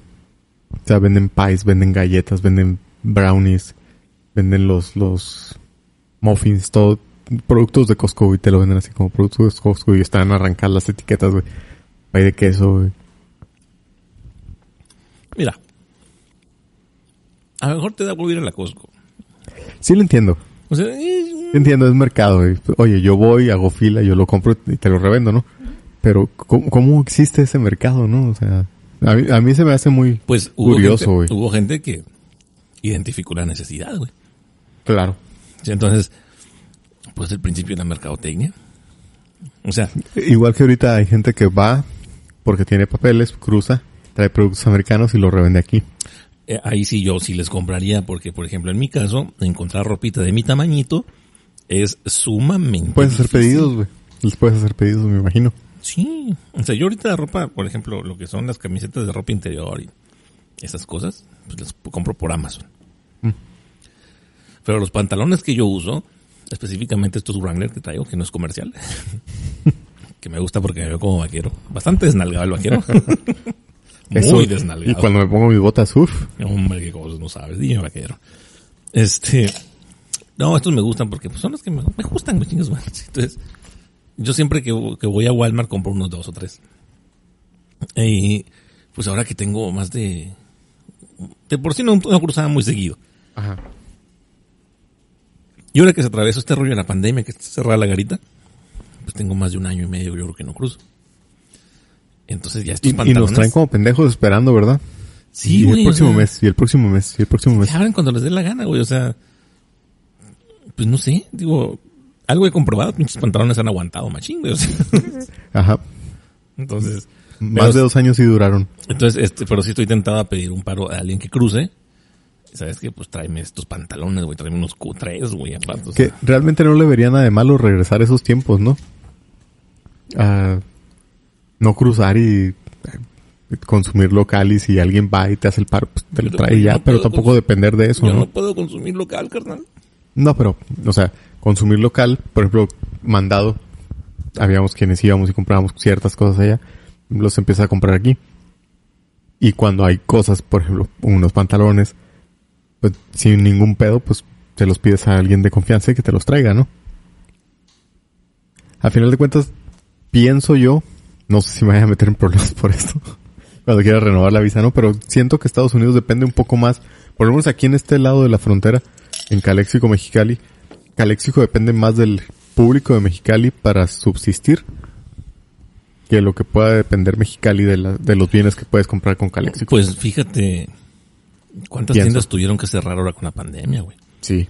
O sea, venden pies, venden galletas, venden brownies, venden los, los muffins, todo. Productos de Costco, güey, te lo venden así como productos de Costco y están a arrancar las etiquetas, güey. Hay de queso, güey. Mira. A lo mejor te da por ir a la Costco. Sí lo entiendo. O sea, es Entiendo, es mercado. güey. Oye, yo voy, hago fila, yo lo compro y te lo revendo, ¿no? Pero, ¿cómo, cómo existe ese mercado, no? O sea, a mí, a mí se me hace muy Pues curioso, gente, güey. hubo gente que identificó la necesidad, güey. Claro. Entonces, pues el principio de la mercadotecnia. O sea, Igual que ahorita hay gente que va porque tiene papeles, cruza, trae productos americanos y los revende aquí. Eh, ahí sí yo sí les compraría porque, por ejemplo, en mi caso, encontrar ropita de mi tamañito es sumamente Puedes hacer pedidos, güey. Les puedes hacer pedidos, me imagino. Sí, o sea, yo ahorita la ropa, por ejemplo, lo que son las camisetas de ropa interior y esas cosas, pues las compro por Amazon. Mm. Pero los pantalones que yo uso, específicamente estos Wrangler que traigo, que no es comercial, (laughs) que me gusta porque me veo como vaquero, bastante desnalgado el vaquero. (laughs) Muy desnalgado. Y cuando me pongo mis botas, uff. Hombre, qué cosas no sabes, dime vaquero. Este, no, estos me gustan porque pues, son los que me, me gustan, chingas, madres. Entonces, yo siempre que, que voy a Walmart compro unos dos o tres. Y pues ahora que tengo más de, de por sí no, no cruzaba muy seguido. Ajá. Y ahora que se atravesó este rollo de la pandemia, que está cerrada la garita, pues tengo más de un año y medio, yo creo que no cruzo. Entonces ya estos Y, y pantalones. nos traen como pendejos esperando, ¿verdad? Sí, y güey, el o próximo sea, mes, y el próximo mes, y el próximo mes. Abren cuando les dé la gana, güey. O sea, pues no sé, digo, algo he comprobado, pinches pantalones han aguantado machín, güey. o sea. (laughs) Ajá. entonces, Más pero- de dos años sí duraron. entonces, este, pero sí estoy tentado a pedir un paro a alguien que cruce. ¿Sabes qué? Pues tráeme estos pantalones, güey. Tráeme unos Q3, güey. aparte, o Que sea. realmente no le vería nada de malo regresar esos tiempos, ¿no? A no cruzar y eh, consumir local y si alguien va y te hace el paro, pues te lo trae ya, no pero tampoco depender de eso, Yo ¿no? no puedo consumir local, carnal. No, pero, o sea, consumir local, por ejemplo, mandado, habíamos quienes íbamos y comprábamos ciertas cosas allá, los empieza a comprar aquí. Y cuando hay cosas, por ejemplo, unos pantalones, pues sin ningún pedo, pues te los pides a alguien de confianza y que te los traiga, ¿no? Al final de cuentas, pienso yo, no sé si me vaya a meter en problemas por esto, (laughs) cuando quiera renovar la visa, ¿no? Pero siento que Estados Unidos depende un poco más, por lo menos aquí en este lado de la frontera, en Calexico, Mexicali, Calexico depende más del público de Mexicali para subsistir que lo que pueda depender Mexicali de, la- de los bienes que puedes comprar con Calexico. Pues fíjate cuántas Pienso. tiendas tuvieron que cerrar ahora con la pandemia, güey. Sí.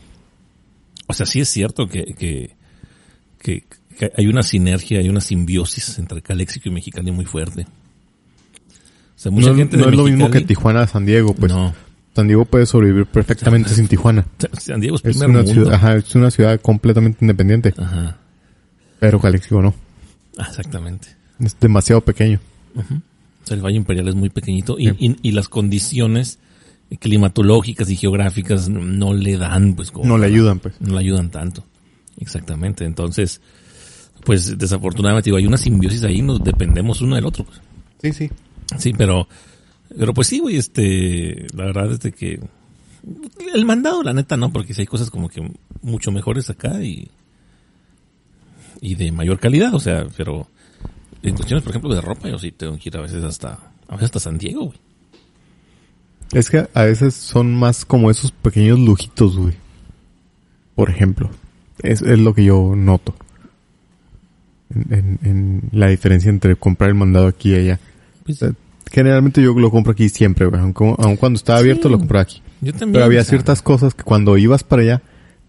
O sea, sí es cierto que, que, que, que hay una sinergia, hay una simbiosis entre Calexico y Mexicali muy fuerte. O sea, mucha no gente no de es lo mismo que Tijuana, San Diego, pues. No. San Diego puede sobrevivir perfectamente sin Tijuana. San Diego es Es primer una, mundo. ciudad, ajá, es una ciudad completamente independiente, Ajá. pero Calexico no. Ah, Exactamente. Es demasiado pequeño. O sea, el Valle Imperial es muy pequeñito y, Sí. y, y las condiciones climatológicas y geográficas no le dan, pues, como No le ayudan, pues. no le ayudan tanto. Exactamente. Entonces, pues desafortunadamente digo, hay una simbiosis ahí, nos dependemos uno del otro. Pues. Sí, sí. Sí, pero, pero pues sí, güey, este, la verdad es de que el mandado, la neta, no, porque sí hay cosas como que mucho mejores acá y, y de mayor calidad, o sea, pero en cuestiones, por ejemplo, de ropa, yo sí tengo que ir a veces hasta, a veces hasta San Diego, güey. Es que a veces son más como esos pequeños lujitos, güey. Por ejemplo. Es, es lo que yo noto. En, en- la diferencia entre comprar el mandado aquí y allá. Pues, generalmente yo lo compro aquí siempre, güey. Aun cuando estaba abierto lo compraba aquí. yo también. Pero había ciertas cosas que cuando ibas para allá,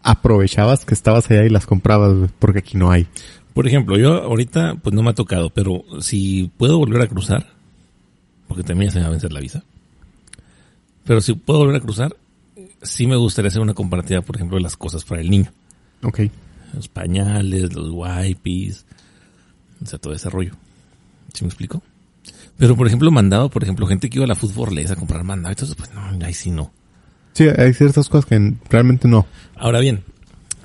aprovechabas que estabas allá y las comprabas, güey, porque aquí no hay. Por ejemplo, yo ahorita, pues no me ha tocado, pero si puedo volver a cruzar, porque también se me va a vencer la visa, pero si puedo volver a cruzar, sí me gustaría hacer una comparativa, por ejemplo, de las cosas para el niño. Ok. Los pañales, los wipes, o sea, todo ese rollo. ¿Sí me explico? Pero, por ejemplo, mandado, por ejemplo, gente que iba a la fútbol a comprar mandado, entonces, pues no, ahí sí no. Sí, hay ciertas cosas que realmente no. Ahora bien,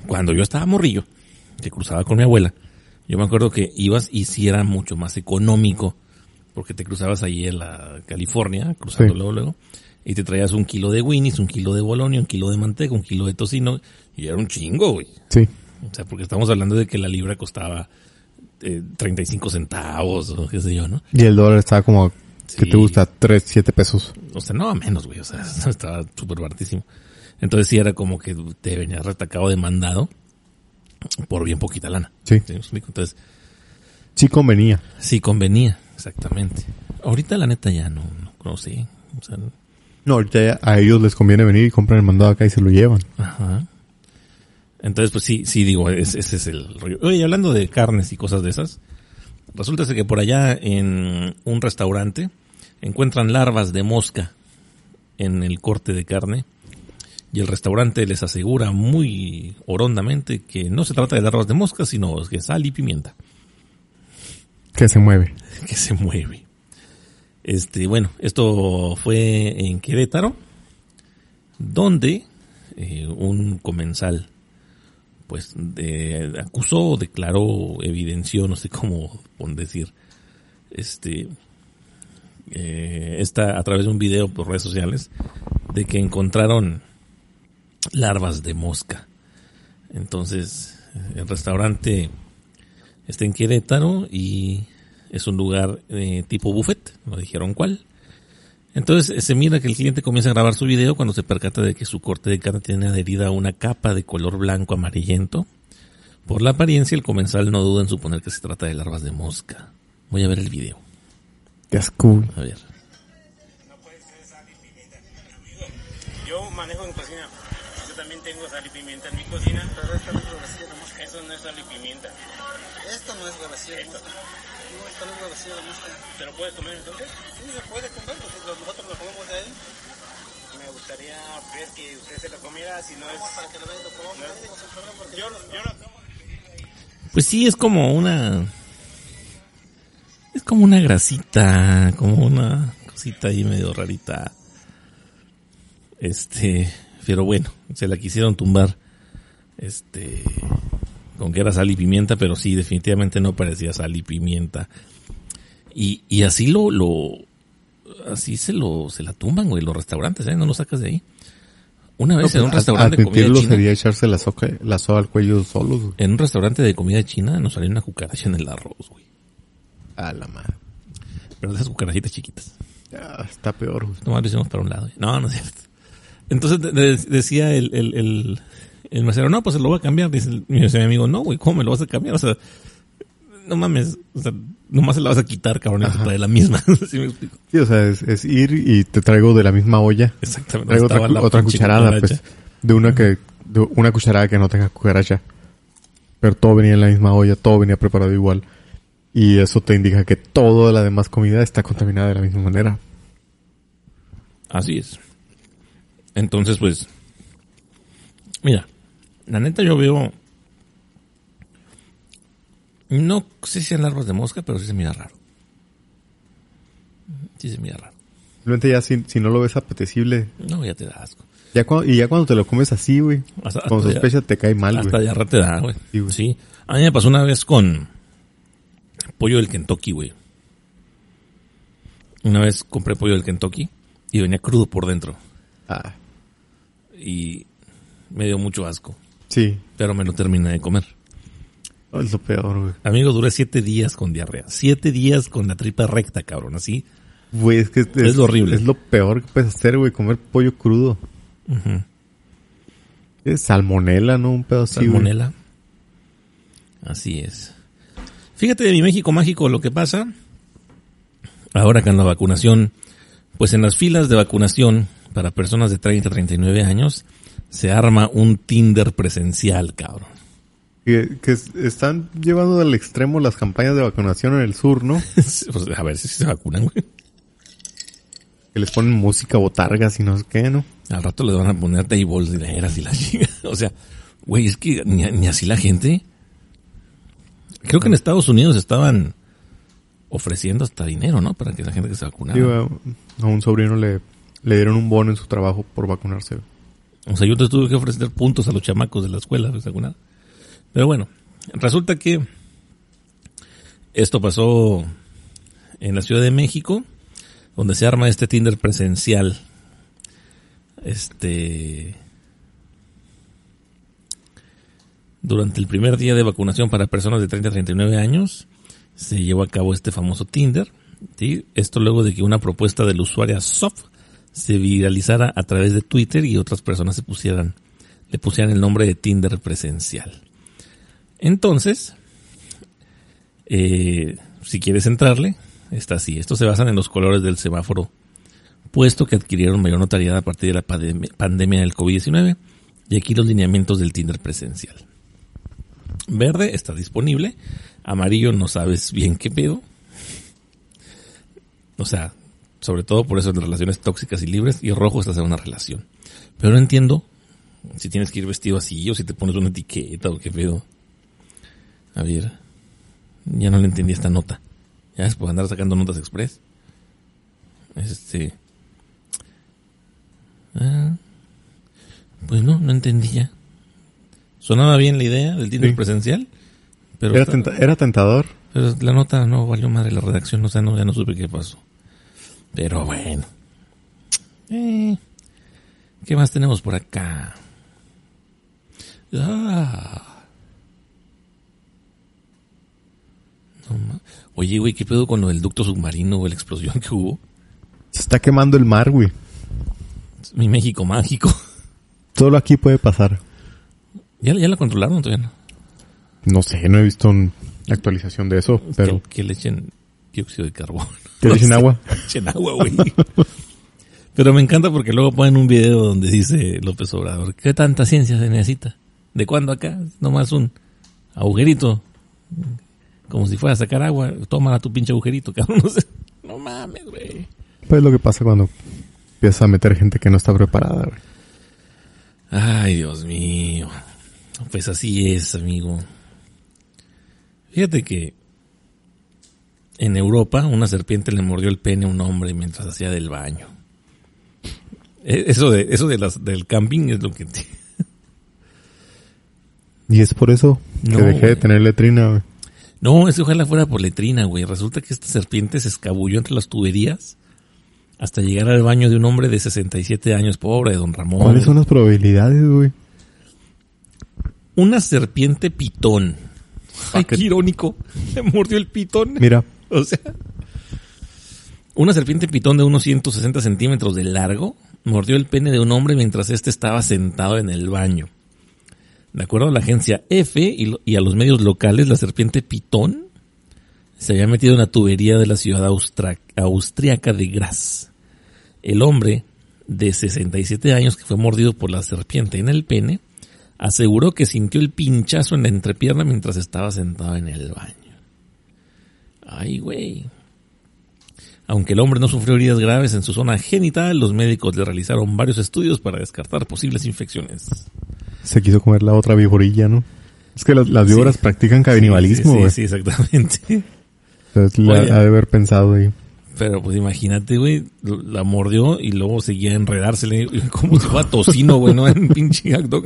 cuando yo estaba morrillo, que cruzaba con mi abuela, yo me acuerdo que ibas y sí era mucho más económico, porque te cruzabas ahí en la California, cruzando Sí. luego, luego, y te traías un kilo de Winnie's, un kilo de Bolonia, un kilo de manteca, un kilo de tocino, y era un chingo, güey. Sí. O sea, porque estamos hablando de que la libra costaba eh, 35 centavos, o qué sé yo, ¿no? Y el dólar estaba como, que Sí. te gusta? 3, 7 pesos. O sea, no, menos, güey. O sea, (laughs) estaba súper baratísimo. Entonces sí era como que te venías retacado de mandado por bien poquita lana. Sí. ¿Sí explico? Entonces, Sí convenía. sí convenía, exactamente. Ahorita la neta ya no, no, no sé. O sea, No, ahorita ya a ellos les conviene venir y compran el mandado acá y se lo llevan. Ajá. Entonces, pues sí, sí digo, es- ese es el rollo. Oye, hablando de carnes y cosas de esas, resulta que por allá en un restaurante encuentran larvas de mosca en el corte de carne y el restaurante les asegura muy orondamente que no se trata de larvas de mosca, sino que sal y pimienta Que se mueve. (laughs) que se mueve. Este, bueno, esto fue en Querétaro, donde eh, un comensal, pues, de- acusó, declaró, evidenció, no sé cómo decir, este, eh, a través de un video por redes sociales, de que encontraron larvas de mosca. Entonces, el restaurante está en Querétaro y es un lugar eh, tipo buffet, no dijeron cuál. Entonces eh, se mira que el cliente comienza a grabar su video cuando se percata de que su corte de carne tiene adherida una capa de color blanco amarillento. Por la apariencia, el comensal no duda en suponer que se trata de larvas de mosca. Voy a ver el video. Qué asco. A ver. Yo manejo en cocina. Yo también tengo sal y pimienta en mi cocina. Pero esto no es huevecilla de mosca. Eso no es sal y pimienta. Esto no es de mosca. No, esto no es huevecilla de mosca. ¿Te lo puedes comer entonces? Sí, se puede comer, pues nosotros lo comemos de ahí. Me gustaría ver que usted se lo comiera. Si no es. Para que lo vean, lo comamos ahí, sin problema, porque Yo, yo lo como. Pues sí, es como una... Es como una grasita, como una cosita ahí medio rarita. Este, pero bueno, se la quisieron tumbar. Este, con que era sal y pimienta, pero sí, definitivamente no parecía sal y pimienta. Y, y así lo, lo, así se lo, se la tumban, güey, los restaurantes, ¿eh? No lo sacas de ahí. Una vez en un restaurante de comida china, sería echarse la, soca, la soga al cuello solos. güey. en un restaurante de comida china nos salió una cucaracha en el arroz, güey. A la madre. Pero esas cucarachitas chiquitas. Ya, está peor. güey. Lo hicimos para un lado. No, no es cierto. Entonces de- de- decía el, el, el, el mesero, no, pues se lo voy a cambiar. Dice mi amigo, no, güey, ¿cómo me lo vas a cambiar? O sea, no mames, o sea, nomás se la vas a quitar, cabrón, y te trae la misma. (laughs) ¿Sí me explico? Sí, o sea, es, es ir y te traigo de la misma olla. Exactamente. Traigo otra, la cucharada, cucaracha. pues. De una que, de una cucharada que no tenga cucaracha. Pero todo venía en la misma olla, todo venía preparado igual. Y eso te indica que toda la demás comida está contaminada de la misma manera. Así es. Entonces, pues, mira, la neta yo veo, no sé si sean larvas de mosca, pero sí se mira raro. Sí se mira raro. Simplemente ya si, si no lo ves apetecible, No, ya te da asco. ya cuando, y ya cuando te lo comes así, güey, Hasta- con hasta ya- sospecha te cae mal, Hasta güey. diarrea te da, güey. Sí. Sí. A mí me pasó una vez con pollo del Kentucky, güey. Una vez compré pollo del Kentucky y venía crudo por dentro. Ah, Y me dio mucho asco. sí, Pero me lo terminé de comer. Es lo peor, güey. Amigo, duré siete días con diarrea. Siete días con la tripa recta, cabrón. Así. Güey, es que es, lo horrible. Es lo peor que puedes hacer, güey, comer pollo crudo. Es salmonela, ¿no? Un pedo así, güey. Salmonela. Así es. Fíjate de mi México mágico lo que pasa. Ahora que en la vacunación, pues en las filas de vacunación para personas de 30 a 39 años, se arma un Tinder presencial, cabrón. Que, que es- están llevando al extremo las campañas de vacunación en el sur, ¿no? (laughs) Pues, a ver si se vacunan, güey. Que les ponen música botargas y no sé qué, ¿no? Al rato les van a poner tables y leeras y la (laughs) chica. O sea, güey, es que ni, ni así la gente. Creo que en Estados Unidos estaban ofreciendo hasta dinero, ¿no? Para que la gente que se vacunara. Digo, a, un sobrino le, le dieron un bono en su trabajo por vacunarse. O sea, yo te tuve que ofrecer puntos a los chamacos de la escuela, pues, alguna. Pero bueno, resulta que esto pasó en la Ciudad de México, donde se arma este Tinder presencial. Este. Durante el primer día de vacunación para personas de 30 a 39 años, se llevó a cabo este famoso Tinder. Esto luego de que una propuesta del usuario Soft se viralizara a través de Twitter y otras personas se pusieran, le pusieran el nombre de Tinder presencial. Entonces, eh, si quieres entrarle, está así. Estos se basan en los colores del semáforo, puesto que adquirieron mayor notariedad a partir de la pandem- pandemia del COVID-19 y aquí los lineamientos del Tinder presencial. Verde está disponible, amarillo no sabes bien qué pedo. O sea, sobre todo por eso de relaciones tóxicas y libres, y rojo estás en una relación. Pero no entiendo si tienes que ir vestido así o si te pones una etiqueta o qué pedo. A ver, ya no le entendí esta nota. Ya es por andar sacando notas express. Este. Ah, pues no, no entendí ya. Sonaba bien la idea del Sí. presencial, pero, Era, está- tenta- era tentador. pero la nota no valió madre la redacción, o sea, no, ya no supe qué pasó. Pero bueno. Eh, ¿Qué más tenemos por acá? Ah. No ma- Oye, güey, ¿qué pedo con lo del ducto submarino o la explosión que hubo? Se está quemando el mar, güey. Mi México mágico. (laughs) Solo aquí puede pasar. ¿Ya, ya la controlaron todavía no? No sé, no he visto una actualización de eso, pero... Que, que le echen dióxido de carbono. ¿Que le echen (laughs) agua? (laughs) echen agua, güey. Pero me encanta porque luego ponen un video donde dice López Obrador, ¿qué tanta ciencia se necesita? ¿De cuándo acá? Nomás un agujerito. Como si fuera a sacar agua. Toma tu pinche agujerito, (laughs) cabrón. No, sé. no mames, güey. Pues lo que pasa cuando empiezas a meter gente que no está preparada, güey. Ay, Dios mío. Pues así es, amigo. Fíjate que en Europa una serpiente le mordió el pene a un hombre mientras hacía del baño. E- Eso de eso de las del camping es lo que (laughs) Y es por eso que No, dejé de tener letrina, güey. No, es que ojalá fuera por letrina, güey. Resulta que esta serpiente se escabulló entre las tuberías hasta llegar al baño de un hombre de 67 años, pobre de don Ramón. ¿Cuáles son las probabilidades, güey? Una serpiente pitón. Ay, qué irónico. Le mordió el pitón. Mira, (laughs) O sea, una serpiente pitón de unos 160 centímetros de largo mordió el pene de un hombre mientras éste estaba sentado en el baño. De acuerdo a la agencia F y, y a los medios locales, la serpiente pitón se había metido en la tubería de la ciudad austriaca de Graz. El hombre de 67 años que fue mordido por la serpiente en el pene aseguró que sintió el pinchazo en la entrepierna mientras estaba sentado en el baño. Ay, güey. Aunque el hombre no sufrió heridas graves en su zona genital, los médicos le realizaron varios estudios para descartar posibles infecciones. Se quiso comer la otra víborilla, ¿no? Es que las, las víboras Sí. practican canibalismo, Sí, güey. sí, sí, exactamente. Entonces, la- Oye. ha de haber pensado ahí. Pero pues imagínate, güey, la mordió y luego seguía (laughs) a enredársele como si fuera tocino, güey, ¿no? En pinche dog.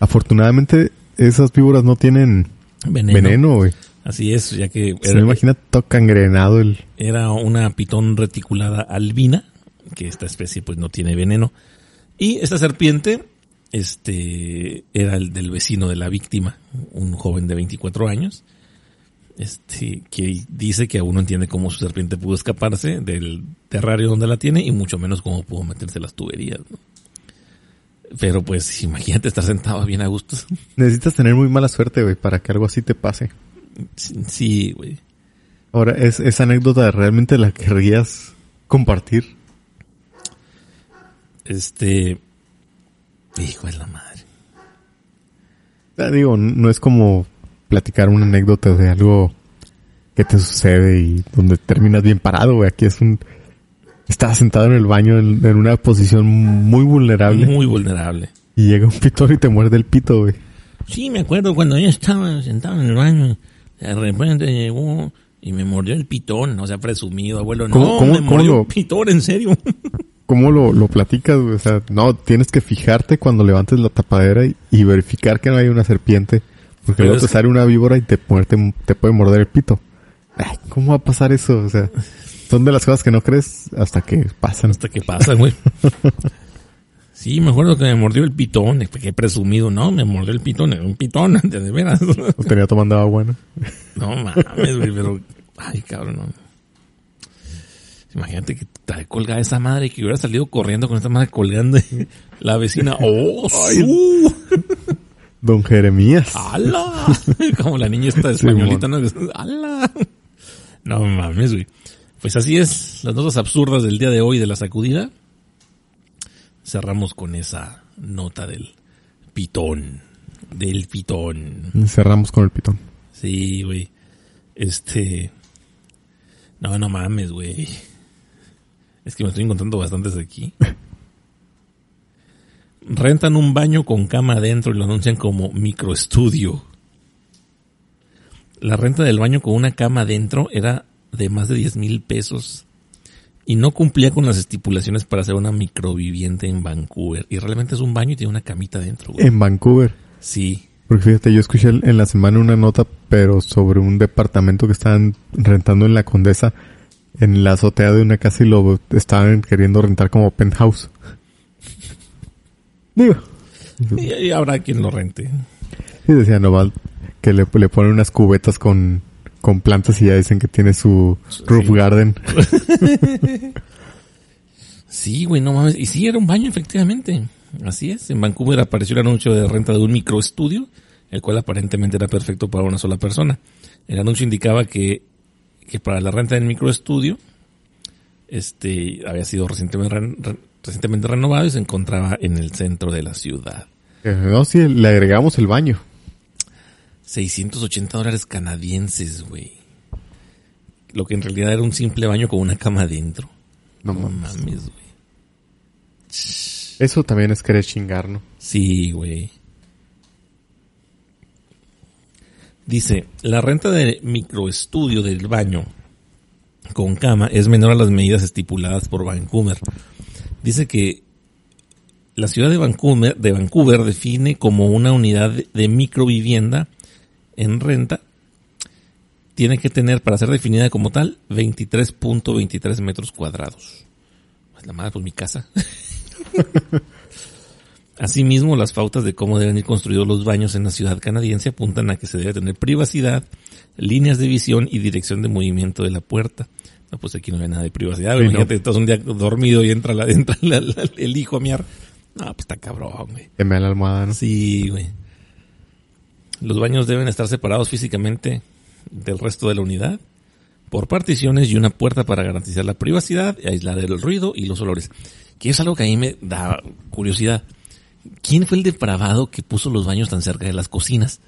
Afortunadamente, esas víboras no tienen Veneno. veneno, güey. Así es, ya que Se me imagina todo cangrenado el... era una pitón reticulada albina, que esta especie pues no tiene veneno. Y esta serpiente, este, era el del vecino de la víctima, un joven de 24 años, este, que dice que aún no entiende cómo su serpiente pudo escaparse del terrario donde la tiene y mucho menos cómo pudo meterse las tuberías, ¿no? Pero pues imagínate estar sentado bien a gusto. (laughs) Necesitas tener muy mala suerte, güey, para que algo así te pase. Sí, güey. Ahora, ¿es, esa anécdota realmente la querrías compartir? Este, hijo de la madre. Digo, no es como platicar una anécdota de algo que te sucede y donde terminas bien parado, güey. Aquí es un... Estás sentado en el baño en, en una posición muy vulnerable Muy vulnerable. y llega un pitón y te muerde el pito, güey. Sí, me acuerdo cuando yo estaba sentado en el baño, de repente llegó y me mordió el pitón, o sea, presumido, abuelo. No, ¿Cómo- cómo- me cómo mordió un pitón, en serio. ¿Cómo lo, lo platicas, güey? O sea, no, tienes que fijarte cuando levantes la tapadera y, y verificar que no hay una serpiente. Porque luego te que- sale una víbora y te, muerde, te puede morder el pito. Ay, ¿Cómo va a pasar eso? O sea, son de las cosas que no crees hasta que pasan. Hasta que pasa, güey. (laughs) Sí, me acuerdo que me mordió el pitón, qué presumido, no, me mordió el pitón, era un pitón, de (laughs) de veras. O tenía tomando agua, ¿no? No mames, güey, pero, ay, cabrón, no. Imagínate que trae colgada esa madre y que hubiera salido corriendo con esta madre colgando y (laughs) la vecina, oh, su. (laughs) Don Jeremías. ¡Hala! (laughs) Como la niña esta españolita, ¿no? ¡Hala! No mames, güey. Pues así es, las notas absurdas del día de hoy de la sacudida. Cerramos con esa nota del pitón. Del pitón. Cerramos con el pitón. Sí, güey. Este. No, no mames, güey. Es que me estoy encontrando bastantes aquí. Rentan un baño con cama adentro y lo anuncian como microestudio. La renta del baño con una cama adentro era de más de 10 mil pesos y no cumplía con las estipulaciones para hacer una microviviente en Vancouver. Y realmente es un baño y tiene una camita adentro, güey. En Vancouver. Sí. Porque fíjate, yo escuché en la semana una nota, pero sobre un departamento que estaban rentando en la Condesa, en la azotea de una casa y lo estaban queriendo rentar como penthouse. (laughs) Digo. Y, y habrá quien lo rente. Y decía Noval que le, le ponen unas cubetas con, con plantas y ya dicen que tiene su roof garden. (laughs) Sí, güey, no mames. Y sí, era un baño, efectivamente. Así es. En Vancouver apareció el anuncio de renta de un microestudio, el cual aparentemente era perfecto para una sola persona. El anuncio indicaba que, que para la renta del microestudio, este, había sido recientemente, re- re- recientemente renovado y se encontraba en el centro de la ciudad. Eh, No, sí, le agregamos el baño. 680 dólares canadienses, güey. Lo que en realidad era un simple baño con una cama adentro. No No mames. mames, güey. Eso también es querer chingar, ¿no? Sí, güey. Dice, la renta de microestudio del baño con cama es menor a las medidas estipuladas por Vancouver. Dice que la ciudad de Vancouver, de Vancouver define como una unidad de- microvivienda en renta. Tiene que tener, para ser definida como tal, 23.23 metros cuadrados. Pues la madre, pues mi casa. (laughs) Asimismo, las pautas de cómo deben ir construidos los baños en la ciudad canadiense apuntan a que se debe tener privacidad, líneas de visión y dirección de movimiento de la puerta. No, pues aquí no hay nada de privacidad. Sí, Imagínate, no. estás un día dormido y entra, la, (laughs) entra la- la- el hijo a miar. No, pues está cabrón, güey. Que me da la almohada, ¿no? Sí, güey. Los baños deben estar separados físicamente del resto de la unidad por particiones y una puerta para garantizar la privacidad, y aislar el ruido y los olores. Que es algo que a mí me da curiosidad. ¿Quién fue el depravado que puso los baños tan cerca de las cocinas?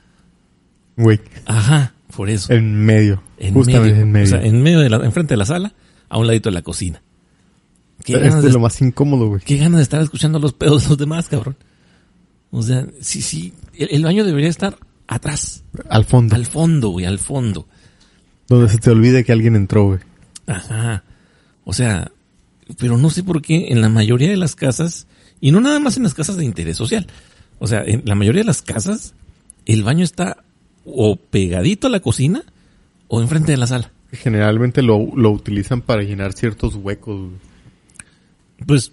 Güey, Ajá, por eso. en medio. en justamente medio. en medio. O sea, en medio de la, enfrente de la sala, a un ladito de la cocina. ¿Qué ganas, este de, es lo más incómodo, güey. qué ganas de estar escuchando los pedos de los demás, cabrón. O sea, sí, sí, el, el baño debería estar atrás, Al fondo. al fondo, güey, al fondo. Donde se te olvide que alguien entró, güey. Ajá. O sea, pero no sé por qué en la mayoría de las casas, y no nada más en las casas de interés social, o sea, en la mayoría de las casas, el baño está o pegadito a la cocina o enfrente de la sala. Generalmente lo, lo utilizan para llenar ciertos huecos. Pues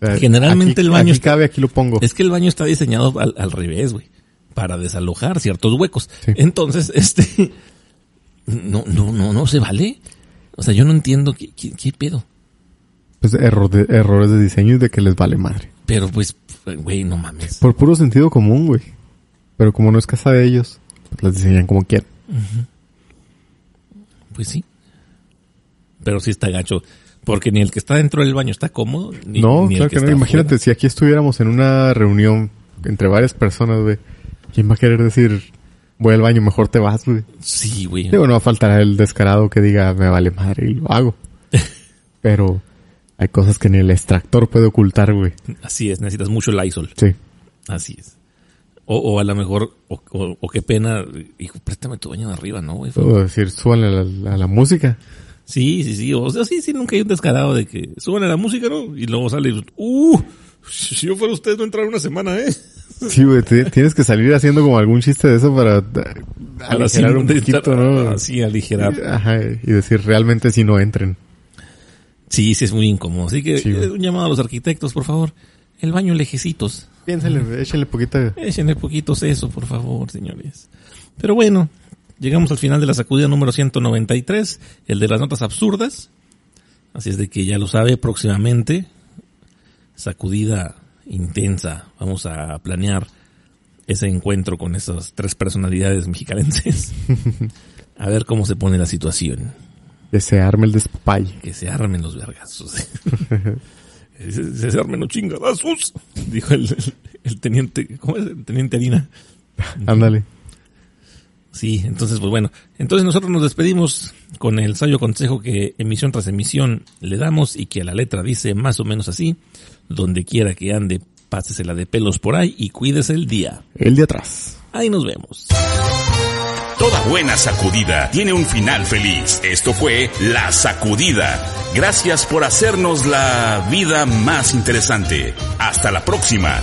O sea, Generalmente aquí- el baño aquí está- cabe, aquí lo pongo. es que el baño está diseñado al, al revés, güey, para desalojar ciertos huecos. Sí. Entonces, (laughs) este, no, no, no, no se vale. O sea, yo no entiendo qué, qué, qué pedo. Pues error de- errores de diseño y de que les vale madre. Pero pues, güey, no mames. Por puro sentido común, güey. Pero como no es casa de ellos, pues las diseñan como quieran. Pues sí. Pero sí está gacho. Porque ni el que está dentro del baño está cómodo, ni, no, ni el claro que, no. está Imagínate, si aquí estuviéramos en una reunión entre varias personas, güey. ¿Quién va a querer decir, voy al baño, mejor te vas, güey? Sí, güey. Digo, no va a faltar el descarado que diga, me vale madre y lo hago. (laughs) Pero hay cosas que ni el extractor puede ocultar, güey. Así es, necesitas mucho Lysol. Sí. Así es. O, o a lo mejor, o, o- o qué pena, hijo, préstame tu baño de arriba, ¿no, güey? Puedo decir, súbanle a la, a la música. Sí, sí, sí. O sea, sí, sí, nunca hay un descarado de que suban a la música, ¿no? Y luego sale, uh, si yo fuera usted no entrar una semana, ¿eh? Sí, güey, tienes que salir haciendo como algún chiste de eso para aligerar un poquito, ¿no? Así, aligerar. Ajá, y decir, realmente si no entren. Sí, sí, es muy incómodo. Así que, Sí, eh, un llamado a los arquitectos, por favor. El baño lejecitos. Piénsenle, échenle poquita... Échenle poquitos eso, por favor, señores. Pero bueno, llegamos al final de la sacudida número 193, el de las notas absurdas. Así es de que ya lo sabe, próximamente, sacudida intensa. Vamos a planear ese encuentro con esas tres personalidades mexicalenses. (laughs) A ver cómo se pone la situación. Que se arme el despapalle. Que se armen los vergazos. (laughs) se, se armen los chingadazos, dijo el, el, el teniente, ¿cómo es? El teniente Harina. (laughs) Ándale. Sí, entonces, pues bueno. Entonces nosotros nos despedimos con el sabio consejo que emisión tras emisión le damos y que a la letra dice más o menos así. Donde quiera que ande, pásesela de pelos por ahí y cuídese el día. El de atrás. Ahí nos vemos. Toda buena sacudida tiene un final feliz. Esto fue La Sacudida. Gracias por hacernos la vida más interesante. Hasta la próxima.